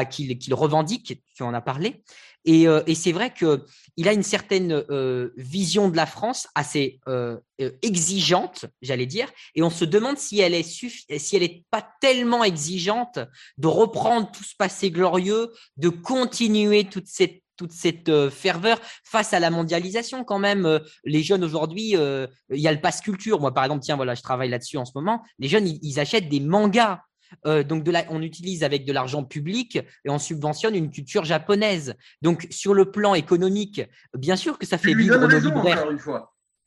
revendique, tu en as parlé. Et, euh, et c'est vrai qu'il a une certaine euh, vision de la France assez euh, exigeante, j'allais dire, et on se demande si elle est si elle est pas tellement exigeante de reprendre tout ce passé glorieux, de continuer toute cette toute cette ferveur face à la mondialisation quand même. Les jeunes aujourd'hui, il y a le passe culture. Moi, par exemple, tiens, voilà, je travaille là-dessus en ce moment. Les jeunes, ils achètent des mangas euh, donc de on utilise avec de l'argent public et on subventionne une culture japonaise. Donc sur le plan économique, bien sûr que ça fait vivre nos libraires.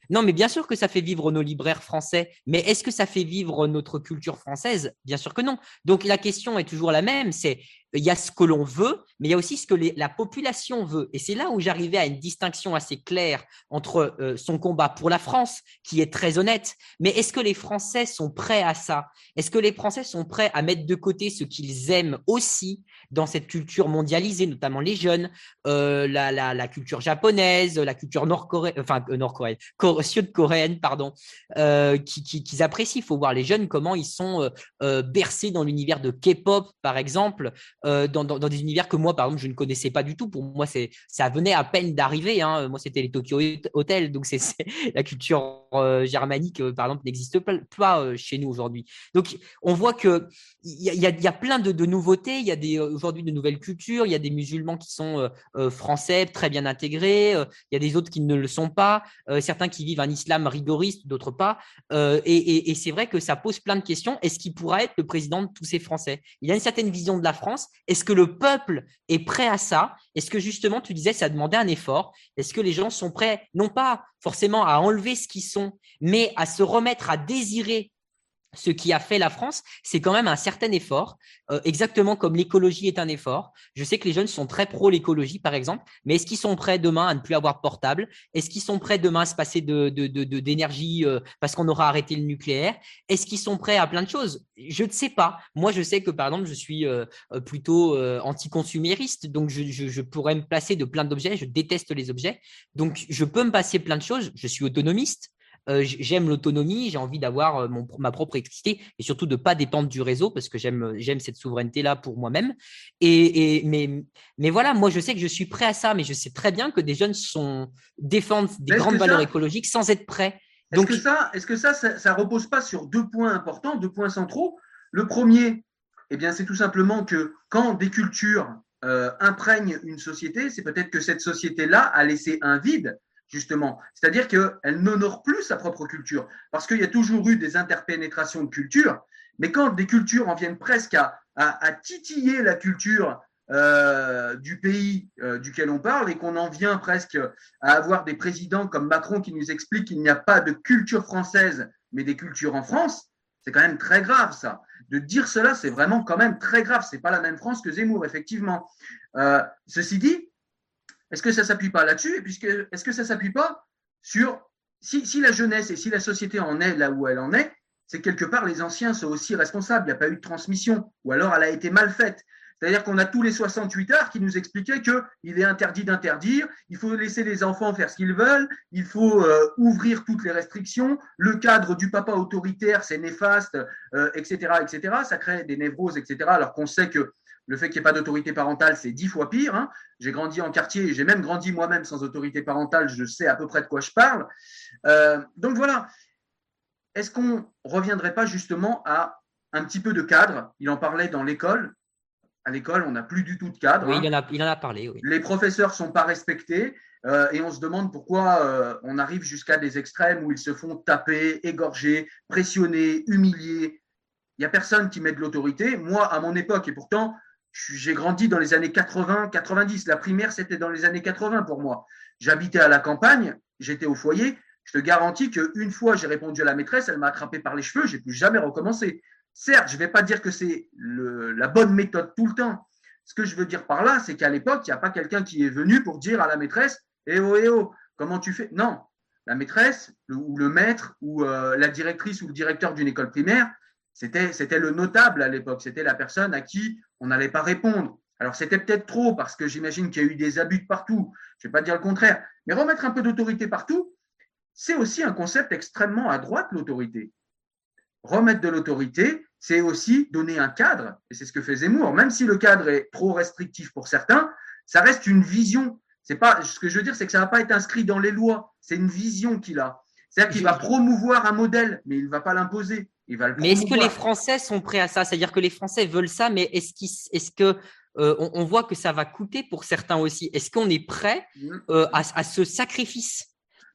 Non, mais bien sûr que ça fait vivre nos libraires français. Mais est-ce que ça fait vivre notre culture française? Bien sûr que non. Donc la question est toujours la même. C'est il y a ce que l'on veut, mais il y a aussi ce que la population veut. Et c'est là où j'arrivais à une distinction assez claire entre euh, son combat pour la France, qui est très honnête, mais est-ce que les Français sont prêts à ça? Est-ce que les Français sont prêts à mettre de côté ce qu'ils aiment aussi dans cette culture mondialisée, notamment les jeunes, euh, la, la, la, culture japonaise, la culture nord-coréenne, enfin euh, nord-coréenne, sud-coréenne, pardon, euh, qui, qui, apprécient? Il faut voir les jeunes comment ils sont bercés dans l'univers de K-pop, par exemple. Dans, dans, des univers que moi, par exemple, je ne connaissais pas du tout. Pour moi, c'est ça venait à peine d'arriver. Hein. Moi, c'était les Tokyo Hotel, donc c'est *laughs* la culture germanique, par exemple, n'existe pas, chez nous aujourd'hui. Donc, on voit que il y, y, a plein de, de nouveautés. Il y a aujourd'hui de nouvelles cultures. Il y a des musulmans qui sont français, très bien intégrés. Il y a des autres qui ne le sont pas. certains qui vivent un islam rigoriste, d'autres pas. et, et, et c'est vrai que ça pose plein de questions. Est-ce qu'il pourra être le président de tous ces Français? Il y a une certaine vision de la France. Est-ce que le peuple est prêt à ça? Est-ce que justement, tu disais, ça demandait un effort? Est-ce que les gens sont prêts, non pas forcément à enlever ce qu'ils sont, mais à se remettre à désirer ce qui a fait la France, c'est quand même un certain effort, euh, exactement comme l'écologie est un effort. Je sais que les jeunes sont très pro l'écologie, par exemple, mais est-ce qu'ils sont prêts demain à ne plus avoir de portable? Est-ce qu'ils sont prêts demain à se passer de, d'énergie euh, parce qu'on aura arrêté le nucléaire? Est-ce qu'ils sont prêts à plein de choses? Je ne sais pas. Moi, je sais que, par exemple, je suis euh, plutôt anticonsumériste, donc je, je, pourrais me placer de plein d'objets. Je déteste les objets, donc je peux me passer plein de choses. Je suis autonomiste. Euh, j'aime l'autonomie, j'ai envie d'avoir euh, ma propre électricité et surtout de pas dépendre du réseau parce que j'aime j'aime cette souveraineté là pour moi-même. Et, mais mais voilà, moi je sais que je suis prêt à ça, mais je sais très bien que des jeunes sont défendent des grandes valeurs écologiques sans être prêts. Est-ce que ça, est-ce que ça, ça, repose pas sur deux points importants, deux points centraux? Le premier, eh bien, c'est tout simplement que quand des cultures euh, imprègnent une société, c'est peut-être que cette société-là a laissé un vide justement. C'est-à-dire qu'elle n'honore plus sa propre culture, parce qu'il y a toujours eu des interpénétrations de culture, mais quand des cultures en viennent presque à, titiller la culture euh, du pays euh, duquel on parle et qu'on en vient presque à avoir des présidents comme Macron qui nous expliquent qu'il n'y a pas de culture française, mais des cultures en France, c'est quand même très grave ça. De dire cela, c'est vraiment quand même très grave. C'est pas la même France que Zemmour, effectivement. Euh, ceci dit, est-ce que ça s'appuie pas là-dessus? Et est-ce que ça ne s'appuie pas sur si, la jeunesse et si la société en est là où elle en est, c'est quelque part les anciens sont aussi responsables. Il n'y a pas eu de transmission, ou alors elle a été mal faite. C'est-à-dire qu'on a tous les 68 heures qui nous expliquaient qu'il est interdit d'interdire, il faut laisser les enfants faire ce qu'ils veulent, il faut euh, ouvrir toutes les restrictions, le cadre du papa autoritaire, c'est néfaste, etc., euh, etc. Ça crée des névroses, etc. Alors qu'on sait que le fait qu'il n'y ait pas d'autorité parentale, c'est dix fois pire. Hein. J'ai grandi en quartier, j'ai même grandi moi-même sans autorité parentale, je sais à peu près de quoi je parle. Euh, donc voilà, est-ce qu'on ne reviendrait pas justement à un petit peu de cadre? Il en parlait dans l'école. À l'école, on n'a plus du tout de cadre. Oui, il, en a, il en a parlé. Oui. Les professeurs ne sont pas respectés euh, et on se demande pourquoi euh, on arrive jusqu'à des extrêmes où ils se font taper, égorger, pressionner, humilier. Il n'y a personne qui met de l'autorité. Moi, à mon époque, et pourtant, j'ai grandi dans les années 80, 90. La primaire, c'était dans les années 80 pour moi. J'habitais à la campagne, j'étais au foyer. Je te garantis qu'une fois j'ai répondu à la maîtresse, elle m'a attrapé par les cheveux, j'ai plus jamais recommencé. Certes, je ne vais pas dire que c'est la bonne méthode tout le temps. Ce que je veux dire par là, c'est qu'à l'époque, il n'y a pas quelqu'un qui est venu pour dire à la maîtresse Eh oh, eh oh, comment tu fais? Non. La maîtresse, ou le maître, ou euh, la directrice ou le directeur d'une école primaire, c'était le notable à l'époque, c'était la personne à qui on n'allait pas répondre. Alors c'était peut-être trop parce que j'imagine qu'il y a eu des abus de partout, je ne vais pas dire le contraire, mais remettre un peu d'autorité partout, c'est aussi un concept extrêmement à droite, l'autorité. Remettre de l'autorité, c'est aussi donner un cadre, et c'est ce que fait Zemmour. Même si le cadre est trop restrictif pour certains, ça reste une vision. C'est pas, ce que je veux dire, c'est que ça ne va pas être inscrit dans les lois, c'est une vision qu'il a. C'est-à-dire qu'il va promouvoir un modèle, mais il ne va pas l'imposer mais est-ce que les Français sont prêts à ça? C'est-à-dire que les Français veulent ça, mais est-ce est que euh, on, voit que ça va coûter pour certains aussi? Est-ce qu'on est prêt mmh. euh, à, ce sacrifice?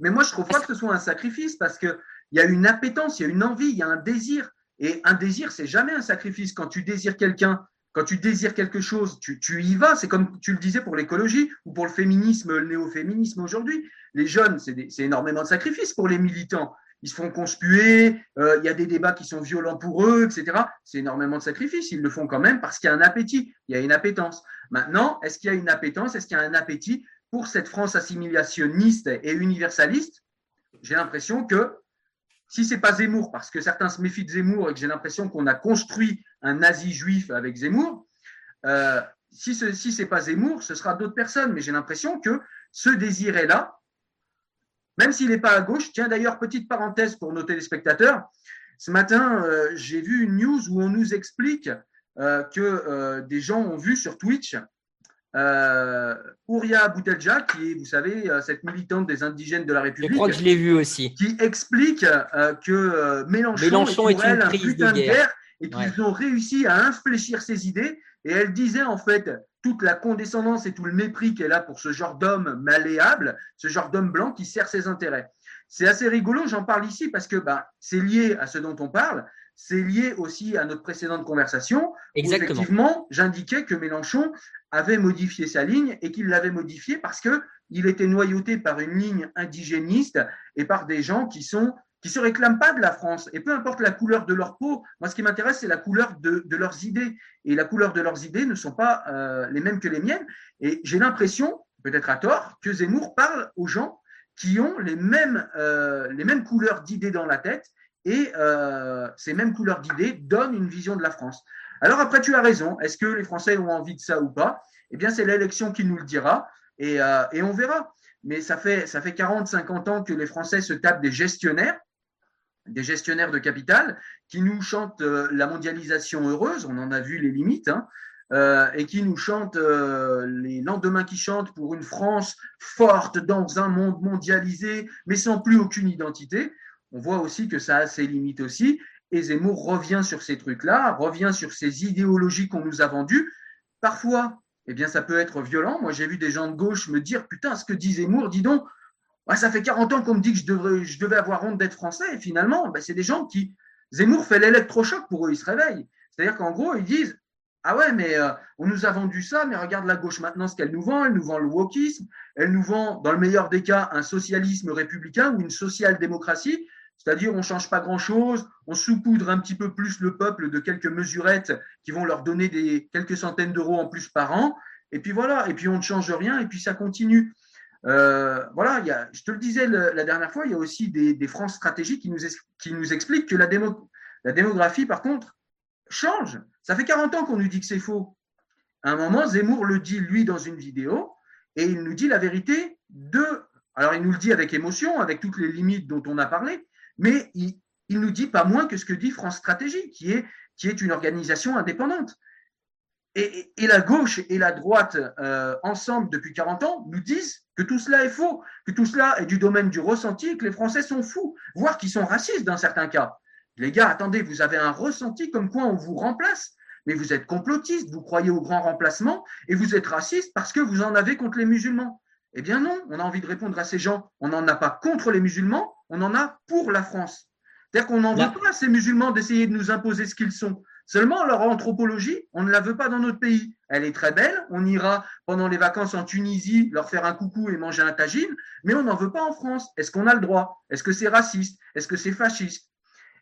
Mais moi, je ne trouve pas que ce soit un sacrifice parce qu'il y a une appétence, il y a une envie, il y a un désir. Et un désir, c'est jamais un sacrifice. Quand tu désires quelqu'un, quand tu désires quelque chose, tu, tu y vas. C'est comme tu le disais pour l'écologie ou pour le féminisme, le néo-féminisme aujourd'hui. Les jeunes, c'est énormément de sacrifices pour les militants ils se font conspuer, euh, il y a des débats qui sont violents pour eux, etc. C'est énormément de sacrifices. Ils le font quand même parce qu'il y a un appétit, il y a une appétence. Maintenant, est-ce qu'il y a une appétence, est-ce qu'il y a un appétit pour cette France assimilationniste et universaliste? J'ai l'impression que si c'est pas Zemmour, parce que certains se méfient de Zemmour et que j'ai l'impression qu'on a construit un nazi juif avec Zemmour, euh, si ce si c'est pas Zemmour, ce sera d'autres personnes. Mais j'ai l'impression que ce désir est là même s'il n'est pas à gauche. Tiens, d'ailleurs, petite parenthèse pour nos téléspectateurs. Ce matin, euh, j'ai vu une news où on nous explique que des gens ont vu sur Twitch euh, Ouria Boutelja, qui est, vous savez, cette militante des indigènes de la République. Je crois que je l'ai vu aussi. Qui explique que Mélenchon, est, pour elle un putain de guerre, et qu'ils ont réussi à infléchir ses idées. Et elle disait en fait toute la condescendance et tout le mépris qu'elle a pour ce genre d'homme malléable, ce genre d'homme blanc qui sert ses intérêts. C'est assez rigolo, j'en parle ici parce que bah, c'est lié à ce dont on parle, c'est lié aussi à notre précédente conversation. Exactement. effectivement, j'indiquais que Mélenchon avait modifié sa ligne et qu'il l'avait modifié parce que il était noyauté par une ligne indigéniste et par des gens qui sont qui se réclament pas de la France. Et peu importe la couleur de leur peau, moi ce qui m'intéresse, c'est la couleur de, de, leurs idées. Et la couleur de leurs idées ne sont pas euh, les mêmes que les miennes. Et j'ai l'impression, peut-être à tort, que Zemmour parle aux gens qui ont les mêmes, euh, les mêmes couleurs d'idées dans la tête. Et euh, ces mêmes couleurs d'idées donnent une vision de la France. Alors après, tu as raison. Est-ce que les Français ont envie de ça ou pas? Eh bien, c'est l'élection qui nous le dira. Et, euh, et on verra. Mais ça fait, ça fait 40, 50 ans que les Français se tapent des gestionnaires des gestionnaires de capital qui nous chantent euh, la mondialisation heureuse, on en a vu les limites, hein, euh, et qui nous chantent euh, les lendemains qui chantent pour une France forte dans un monde mondialisé, mais sans plus aucune identité. On voit aussi que ça a ses limites aussi. Et Zemmour revient sur ces trucs-là, revient sur ces idéologies qu'on nous a vendues. Parfois, eh bien, ça peut être violent. Moi, j'ai vu des gens de gauche me dire, putain, ce que dit Zemmour, dis donc, bah, ça fait 40 ans qu'on me dit que je, devrais, je devais avoir honte d'être français. Et finalement, bah, c'est des gens qui. Zemmour fait l'électrochoc pour eux, ils se réveillent. C'est-à-dire qu'en gros, ils disent Ah ouais, mais euh, on nous a vendu ça, mais regarde la gauche maintenant ce qu'elle nous vend. Elle nous vend le wokisme. Elle nous vend, dans le meilleur des cas, un socialisme républicain ou une social-démocratie. C'est-à-dire, on ne change pas grand-chose, on saupoudre un petit peu plus le peuple de quelques mesurettes qui vont leur donner des quelques centaines d'euros en plus par an. Et puis voilà, et puis on ne change rien, et puis ça continue. Euh, voilà, je te le disais la dernière fois, il y a aussi des, des France stratégiques qui nous, expliquent que la, démo, la démographie, par contre, change. Ça fait 40 ans qu'on nous dit que c'est faux. À un moment, Zemmour le dit, lui, dans une vidéo, et il nous dit la vérité de. Alors, il nous le dit avec émotion, avec toutes les limites dont on a parlé, mais il, nous dit pas moins que ce que dit France Stratégie, qui est une organisation indépendante. Et, et, la gauche et la droite, euh, ensemble depuis 40 ans, nous disent que tout cela est faux, que tout cela est du domaine du ressenti, que les Français sont fous, voire qu'ils sont racistes dans certains cas. Les gars, attendez, vous avez un ressenti comme quoi on vous remplace, mais vous êtes complotiste, vous croyez au grand remplacement et vous êtes raciste parce que vous en avez contre les musulmans. Eh bien non, on a envie de répondre à ces gens. On n'en a pas contre les musulmans, on en a pour la France. C'est-à-dire qu'on n'en veut pas à ces musulmans d'essayer de nous imposer ce qu'ils sont. Seulement, leur anthropologie, on ne la veut pas dans notre pays. Elle est très belle. On ira pendant les vacances en Tunisie leur faire un coucou et manger un tagine, mais on n'en veut pas en France. Est-ce qu'on a le droit? Est-ce que c'est raciste? Est-ce que c'est fasciste?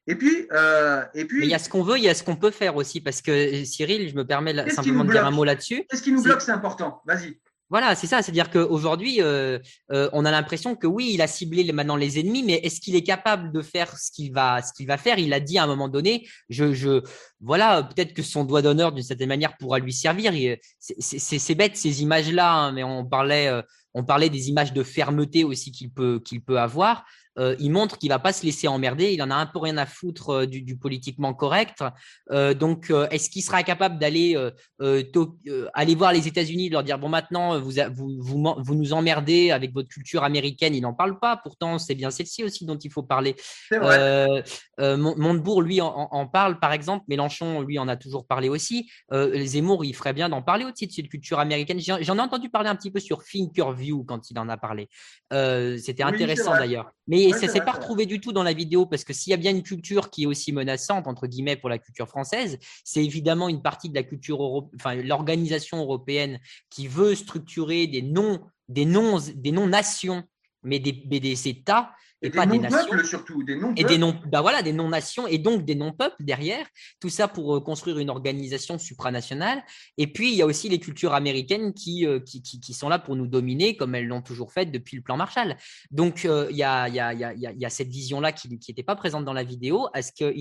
Et puis, euh, et puis. il y a ce qu'on veut, il y a ce qu'on peut faire aussi, parce que Cyril, je me permets simplement de dire un mot là-dessus. Qu'est-ce qui nous bloque? C'est important. Vas-y. Voilà, c'est ça. C'est-à-dire qu'aujourd'hui, euh, euh, on a l'impression que oui, il a ciblé maintenant les ennemis, mais est-ce qu'il est capable de faire ce qu'il va, ce qu'il va faire? Il a dit à un moment donné, je, voilà, peut-être que son doigt d'honneur d'une certaine manière pourra lui servir. C'est bête ces images-là, hein, mais on parlait, euh, on parlait des images de fermeté aussi qu'il peut, qu'il peut avoir. Euh, il montre qu'il va pas se laisser emmerder. Il en a un peu rien à foutre euh, du, politiquement correct. Euh, donc, est-ce qu'il sera capable d'aller aller voir les États-Unis, de leur dire bon maintenant vous, vous, vous, nous emmerdez avec votre culture américaine Il n'en parle pas. Pourtant, c'est bien celle-ci aussi dont il faut parler. Montebourg, lui, en, parle par exemple. Mélenchon, lui, en a toujours parlé aussi. Zemmour, il ferait bien d'en parler aussi de cette culture américaine. J'en ai entendu parler un petit peu sur Thinkerview quand il en a parlé. C'était intéressant d'ailleurs. Mais ça s'est pas retrouvé du tout dans la vidéo parce que s'il y a bien une culture qui est aussi menaçante entre guillemets pour la culture française, c'est évidemment une partie de la culture enfin l'organisation européenne qui veut structurer des noms, des noms, des noms nations, mais des, des États et, pas des nations. surtout, des noms Et des noms, bah voilà, des noms-nations et donc des noms-peuples derrière. Tout ça pour euh, construire une organisation supranationale. Et puis, il y a aussi les cultures américaines qui, euh, qui, qui, sont là pour nous dominer, comme elles l'ont toujours fait depuis le plan Marshall. Donc, euh, il, y a, il, y a, il, y a, il y a cette vision-là qui n'était pas présente dans la vidéo. Est-ce que,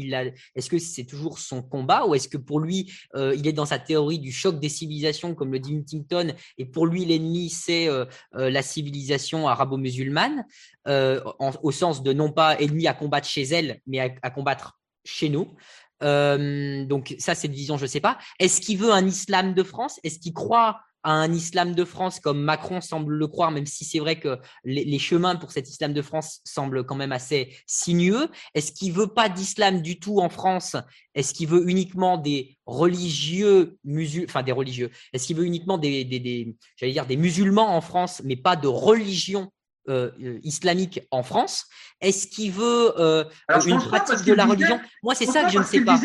est-ce que c'est toujours son combat ou est-ce que pour lui, il est dans sa théorie du choc des civilisations, comme le dit Huntington, et pour lui, l'ennemi, c'est la civilisation arabo-musulmane? Au sens de non pas ennemi à combattre chez elle, mais à, combattre chez nous. donc ça, cette vision, je ne sais pas. Est-ce qu'il veut un islam de France? Est-ce qu'il croit à un islam de France comme Macron semble le croire, même si c'est vrai que les, chemins pour cet islam de France semblent quand même assez sinueux? Est-ce qu'il veut pas d'islam du tout en France? Est-ce qu'il veut uniquement des religieux musulmans, enfin des religieux Est-ce qu'il veut uniquement des, des, j'allais dire des musulmans en France, mais pas de religion euh, euh, islamique en France Est-ce qu'il veut euh, une pratique de la religion? Moi, c'est ça que je ne sais pas.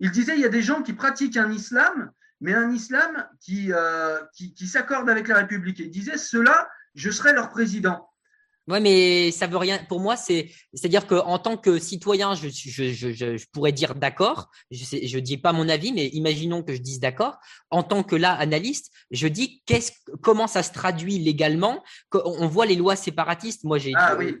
il disait, il y a des gens qui pratiquent un islam mais un islam euh, qui, qui, s'accorde avec la République. Et il disait, cela, je serai leur président. Oui, mais ça veut rien. Pour moi, c'est, c'est-à-dire qu'en tant que citoyen, je pourrais dire d'accord. Je ne dis pas mon avis, mais imaginons que je dise d'accord. En tant que là, analyste, je dis qu'est-ce, comment ça se traduit légalement? On voit les lois séparatistes. Moi, j'ai, ah, oui.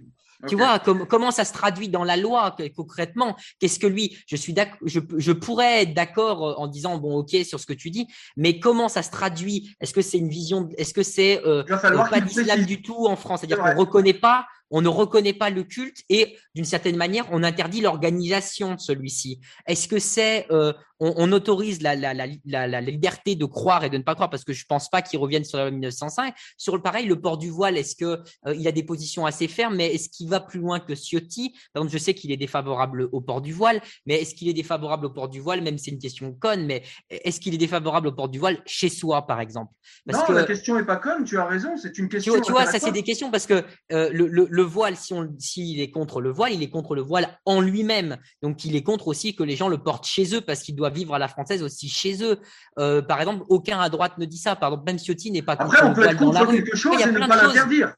Tu vois comment ça se traduit dans la loi concrètement? Qu'est-ce que lui Je suis je, je pourrais être d'accord euh, en disant bon ok sur ce que tu dis, mais comment ça se traduit? Est-ce que c'est une vision Est-ce que c'est euh, euh pas d'islam du tout en France? C'est-à-dire qu'on reconnaît pas on ne reconnaît pas le culte et d'une certaine manière, on interdit l'organisation de celui-ci. Est-ce que c'est, euh, on, autorise la, la, liberté de croire et de ne pas croire? Parce que je pense pas qu'il revienne sur la 1905. Sur le pareil, le port du voile, est-ce que euh, il a des positions assez fermes, mais est-ce qu'il va plus loin que Ciotti? Par exemple, je sais qu'il est défavorable au port du voile, mais est-ce qu'il est défavorable au port du voile? Même c'est une question conne, mais est-ce qu'il est défavorable au port du voile chez soi, par exemple? Non, la question est pas conne. Tu as raison, c'est une question. Tu, vois, ça c'est des questions parce que euh, le le voile, si on, s'il est contre le voile, il est contre le voile en lui-même. Donc, il est contre aussi que les gens le portent chez eux parce qu'il doit vivre à la française aussi chez eux. Euh, par exemple, aucun à droite ne dit ça. Par exemple, même Ciotti n'est pas contre le voile dans la rue. quelque chose et ne pas l'interdire.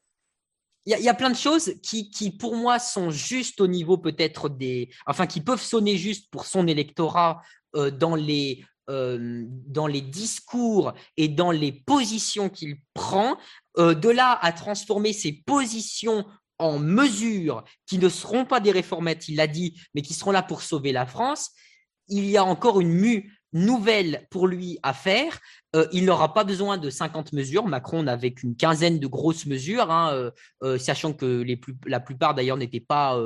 Il y, a, plein de choses qui, qui, pour moi, sont juste au niveau peut-être des. Enfin, qui peuvent sonner juste pour son électorat euh, dans les euh, dans les discours et dans les positions qu'il prend, euh, de là à transformer ces positions en mesures qui ne seront pas des réformettes, il l'a dit, mais qui seront là pour sauver la France, il y a encore une mue nouvelle pour lui à faire. Euh, il n'aura pas besoin de 50 mesures. Macron n'avait qu'une quinzaine de grosses mesures, hein, euh, euh, sachant que les plus, la plupart d'ailleurs n'étaient pas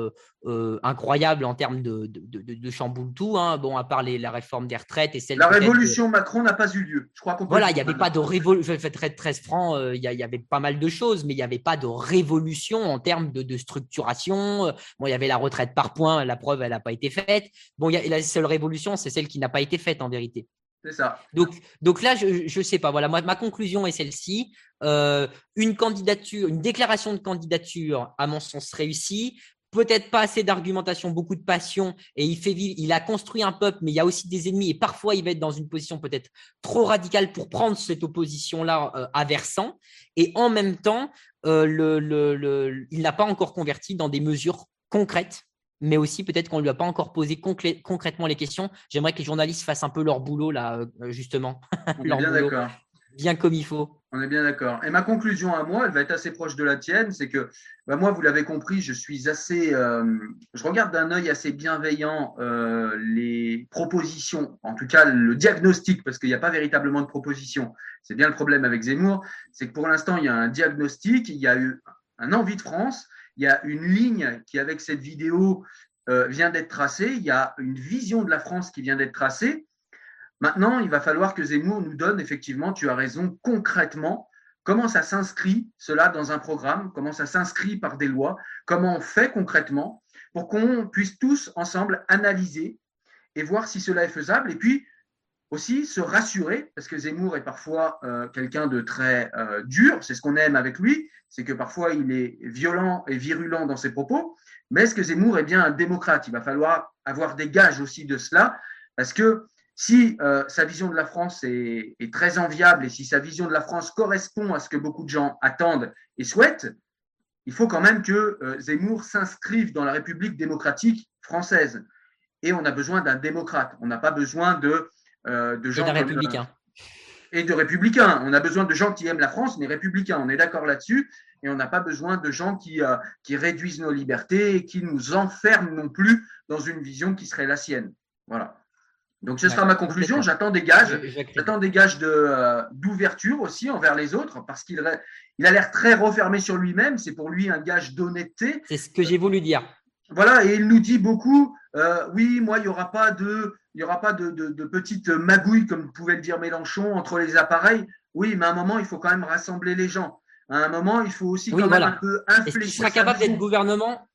incroyables en termes de, de, de, chamboule tout. Hein. Bon, à part la réforme des retraites et celle. La révolution Macron n'a pas eu lieu. Je crois qu'on. Voilà, il n'y avait pas de révolution. Je vais faire 13 francs. Il y, avait pas mal de choses, mais il n'y avait pas de révolution en termes de, structuration. Bon, il y avait la retraite par points. La preuve, elle n'a pas été faite. Bon, y la seule révolution, c'est celle qui n'a pas été faite en vérité. C'est ça. Donc, là, je ne sais pas. Voilà, ma conclusion est celle-ci. Euh, une candidature, une déclaration de candidature, à mon sens, réussie. Peut-être pas assez d'argumentation, beaucoup de passion, et il fait vivre. Il a construit un peuple, mais il y a aussi des ennemis, et parfois il va être dans une position peut-être trop radicale pour prendre cette opposition-là euh, à versant. Et en même temps, euh, il n'a pas encore converti dans des mesures concrètes mais aussi peut-être qu'on ne lui a pas encore posé concrètement les questions. J'aimerais que les journalistes fassent un peu leur boulot là, euh, justement. *laughs* On est bien d'accord. Bien comme il faut. On est bien d'accord. Et ma conclusion à moi, elle va être assez proche de la tienne, c'est que bah, moi, vous l'avez compris, je suis assez, euh, je regarde d'un œil assez bienveillant euh, les propositions, en tout cas le diagnostic, parce qu'il n'y a pas véritablement de proposition. C'est bien le problème avec Zemmour, c'est que pour l'instant, il y a un diagnostic, il y a eu un envie de France, il y a une ligne qui, avec cette vidéo, euh, vient d'être tracée. Il y a une vision de la France qui vient d'être tracée. Maintenant, il va falloir que Zemmour nous donne, effectivement, tu as raison, concrètement, comment ça s'inscrit, cela, dans un programme, comment ça s'inscrit par des lois, comment on fait concrètement, pour qu'on puisse tous ensemble analyser et voir si cela est faisable. Et puis, aussi se rassurer, parce que Zemmour est parfois euh, quelqu'un de très euh, dur, c'est ce qu'on aime avec lui, c'est que parfois il est violent et virulent dans ses propos, mais est-ce que Zemmour est bien un démocrate? Il va falloir avoir des gages aussi de cela, parce que si euh, sa vision de la France est, est, très enviable et si sa vision de la France correspond à ce que beaucoup de gens attendent et souhaitent, il faut quand même que Zemmour s'inscrive dans la République démocratique française. Et on a besoin d'un démocrate. On n'a pas besoin de euh, de gens. Et de républicains. et de républicains. On a besoin de gens qui aiment la France, mais républicains. On est d'accord là-dessus. Et on n'a pas besoin de gens qui, euh, qui réduisent nos libertés et qui nous enferment non plus dans une vision qui serait la sienne. Voilà. Donc, ce sera ma conclusion. J'attends des gages. J'attends des gages de, euh, d'ouverture aussi envers les autres parce qu'il il a l'air très refermé sur lui-même. C'est pour lui un gage d'honnêteté. C'est ce que j'ai voulu dire. Voilà. Et il nous dit beaucoup oui, moi, il n'y aura pas de il n'y aura pas de, de, petites magouilles, comme pouvait le dire Mélenchon, entre les appareils. Oui, mais à un moment, il faut quand même rassembler les gens. À un moment, il faut aussi quand même un peu infléchir. Est-ce qu'il sera capable d'être gouvernement?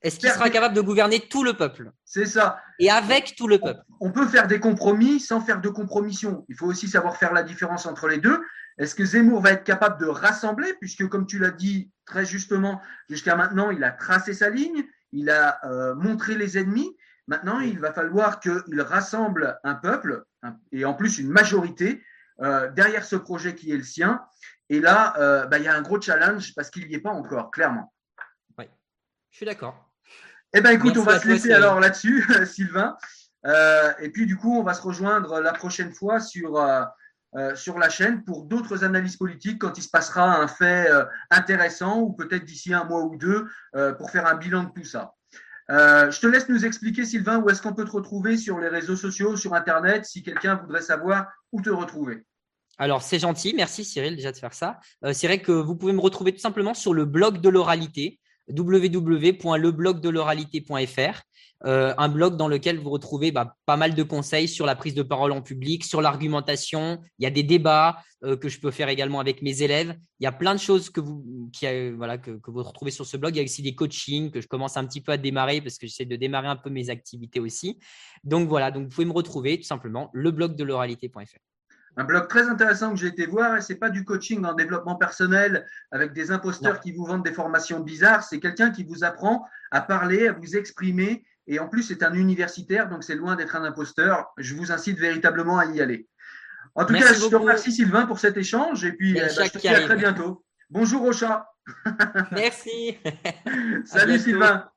Est-ce qu'il sera capable de gouverner tout le peuple? C'est ça. Et avec tout le peuple? On peut faire des compromis sans faire de compromission. Il faut aussi savoir faire la différence entre les deux. Est-ce que Zemmour va être capable de rassembler, puisque comme tu l'as dit très justement, jusqu'à maintenant, il a tracé sa ligne, il a euh, montré les ennemis. Maintenant, il va falloir qu'il rassemble un peuple, et en plus une majorité, euh, derrière ce projet qui est le sien. Et là, euh, bah, il y a un gros challenge parce qu'il n'y est pas encore, clairement. Oui, je suis d'accord. Eh bien, écoute, on va se laisser alors là-dessus, *laughs* Sylvain. et puis, du coup, on va se rejoindre la prochaine fois sur euh, sur la chaîne pour d'autres analyses politiques quand il se passera un fait euh, intéressant ou peut-être d'ici un mois ou deux euh, pour faire un bilan de tout ça. Je te laisse nous expliquer, Sylvain, où est-ce qu'on peut te retrouver sur les réseaux sociaux, sur Internet, si quelqu'un voudrait savoir où te retrouver. Alors, c'est gentil. Merci, Cyril, déjà de faire ça. c'est vrai que vous pouvez me retrouver tout simplement sur le blog de l'oralité www.leblogdeloralité.fr, euh, un blog dans lequel vous retrouvez bah, pas mal de conseils sur la prise de parole en public, sur l'argumentation. Il y a des débats euh, que je peux faire également avec mes élèves. Il y a plein de choses que vous, qui, euh, que, vous retrouvez sur ce blog. Il y a aussi des coachings que je commence un petit peu à démarrer parce que j'essaie de démarrer un peu mes activités aussi. Donc voilà, donc vous pouvez me retrouver tout simplement le blog de l'oralité.fr un blog très intéressant que j'ai été voir. Et c'est pas du coaching en développement personnel avec des imposteurs qui vous vendent des formations bizarres. C'est quelqu'un qui vous apprend à parler, à vous exprimer. Et en plus, c'est un universitaire, donc c'est loin d'être un imposteur. Je vous incite véritablement à y aller. En tout cas, je te remercie Sylvain pour cet échange. Et puis, je te dis à très bientôt. Bonjour au chat. Merci. *laughs* Salut Sylvain.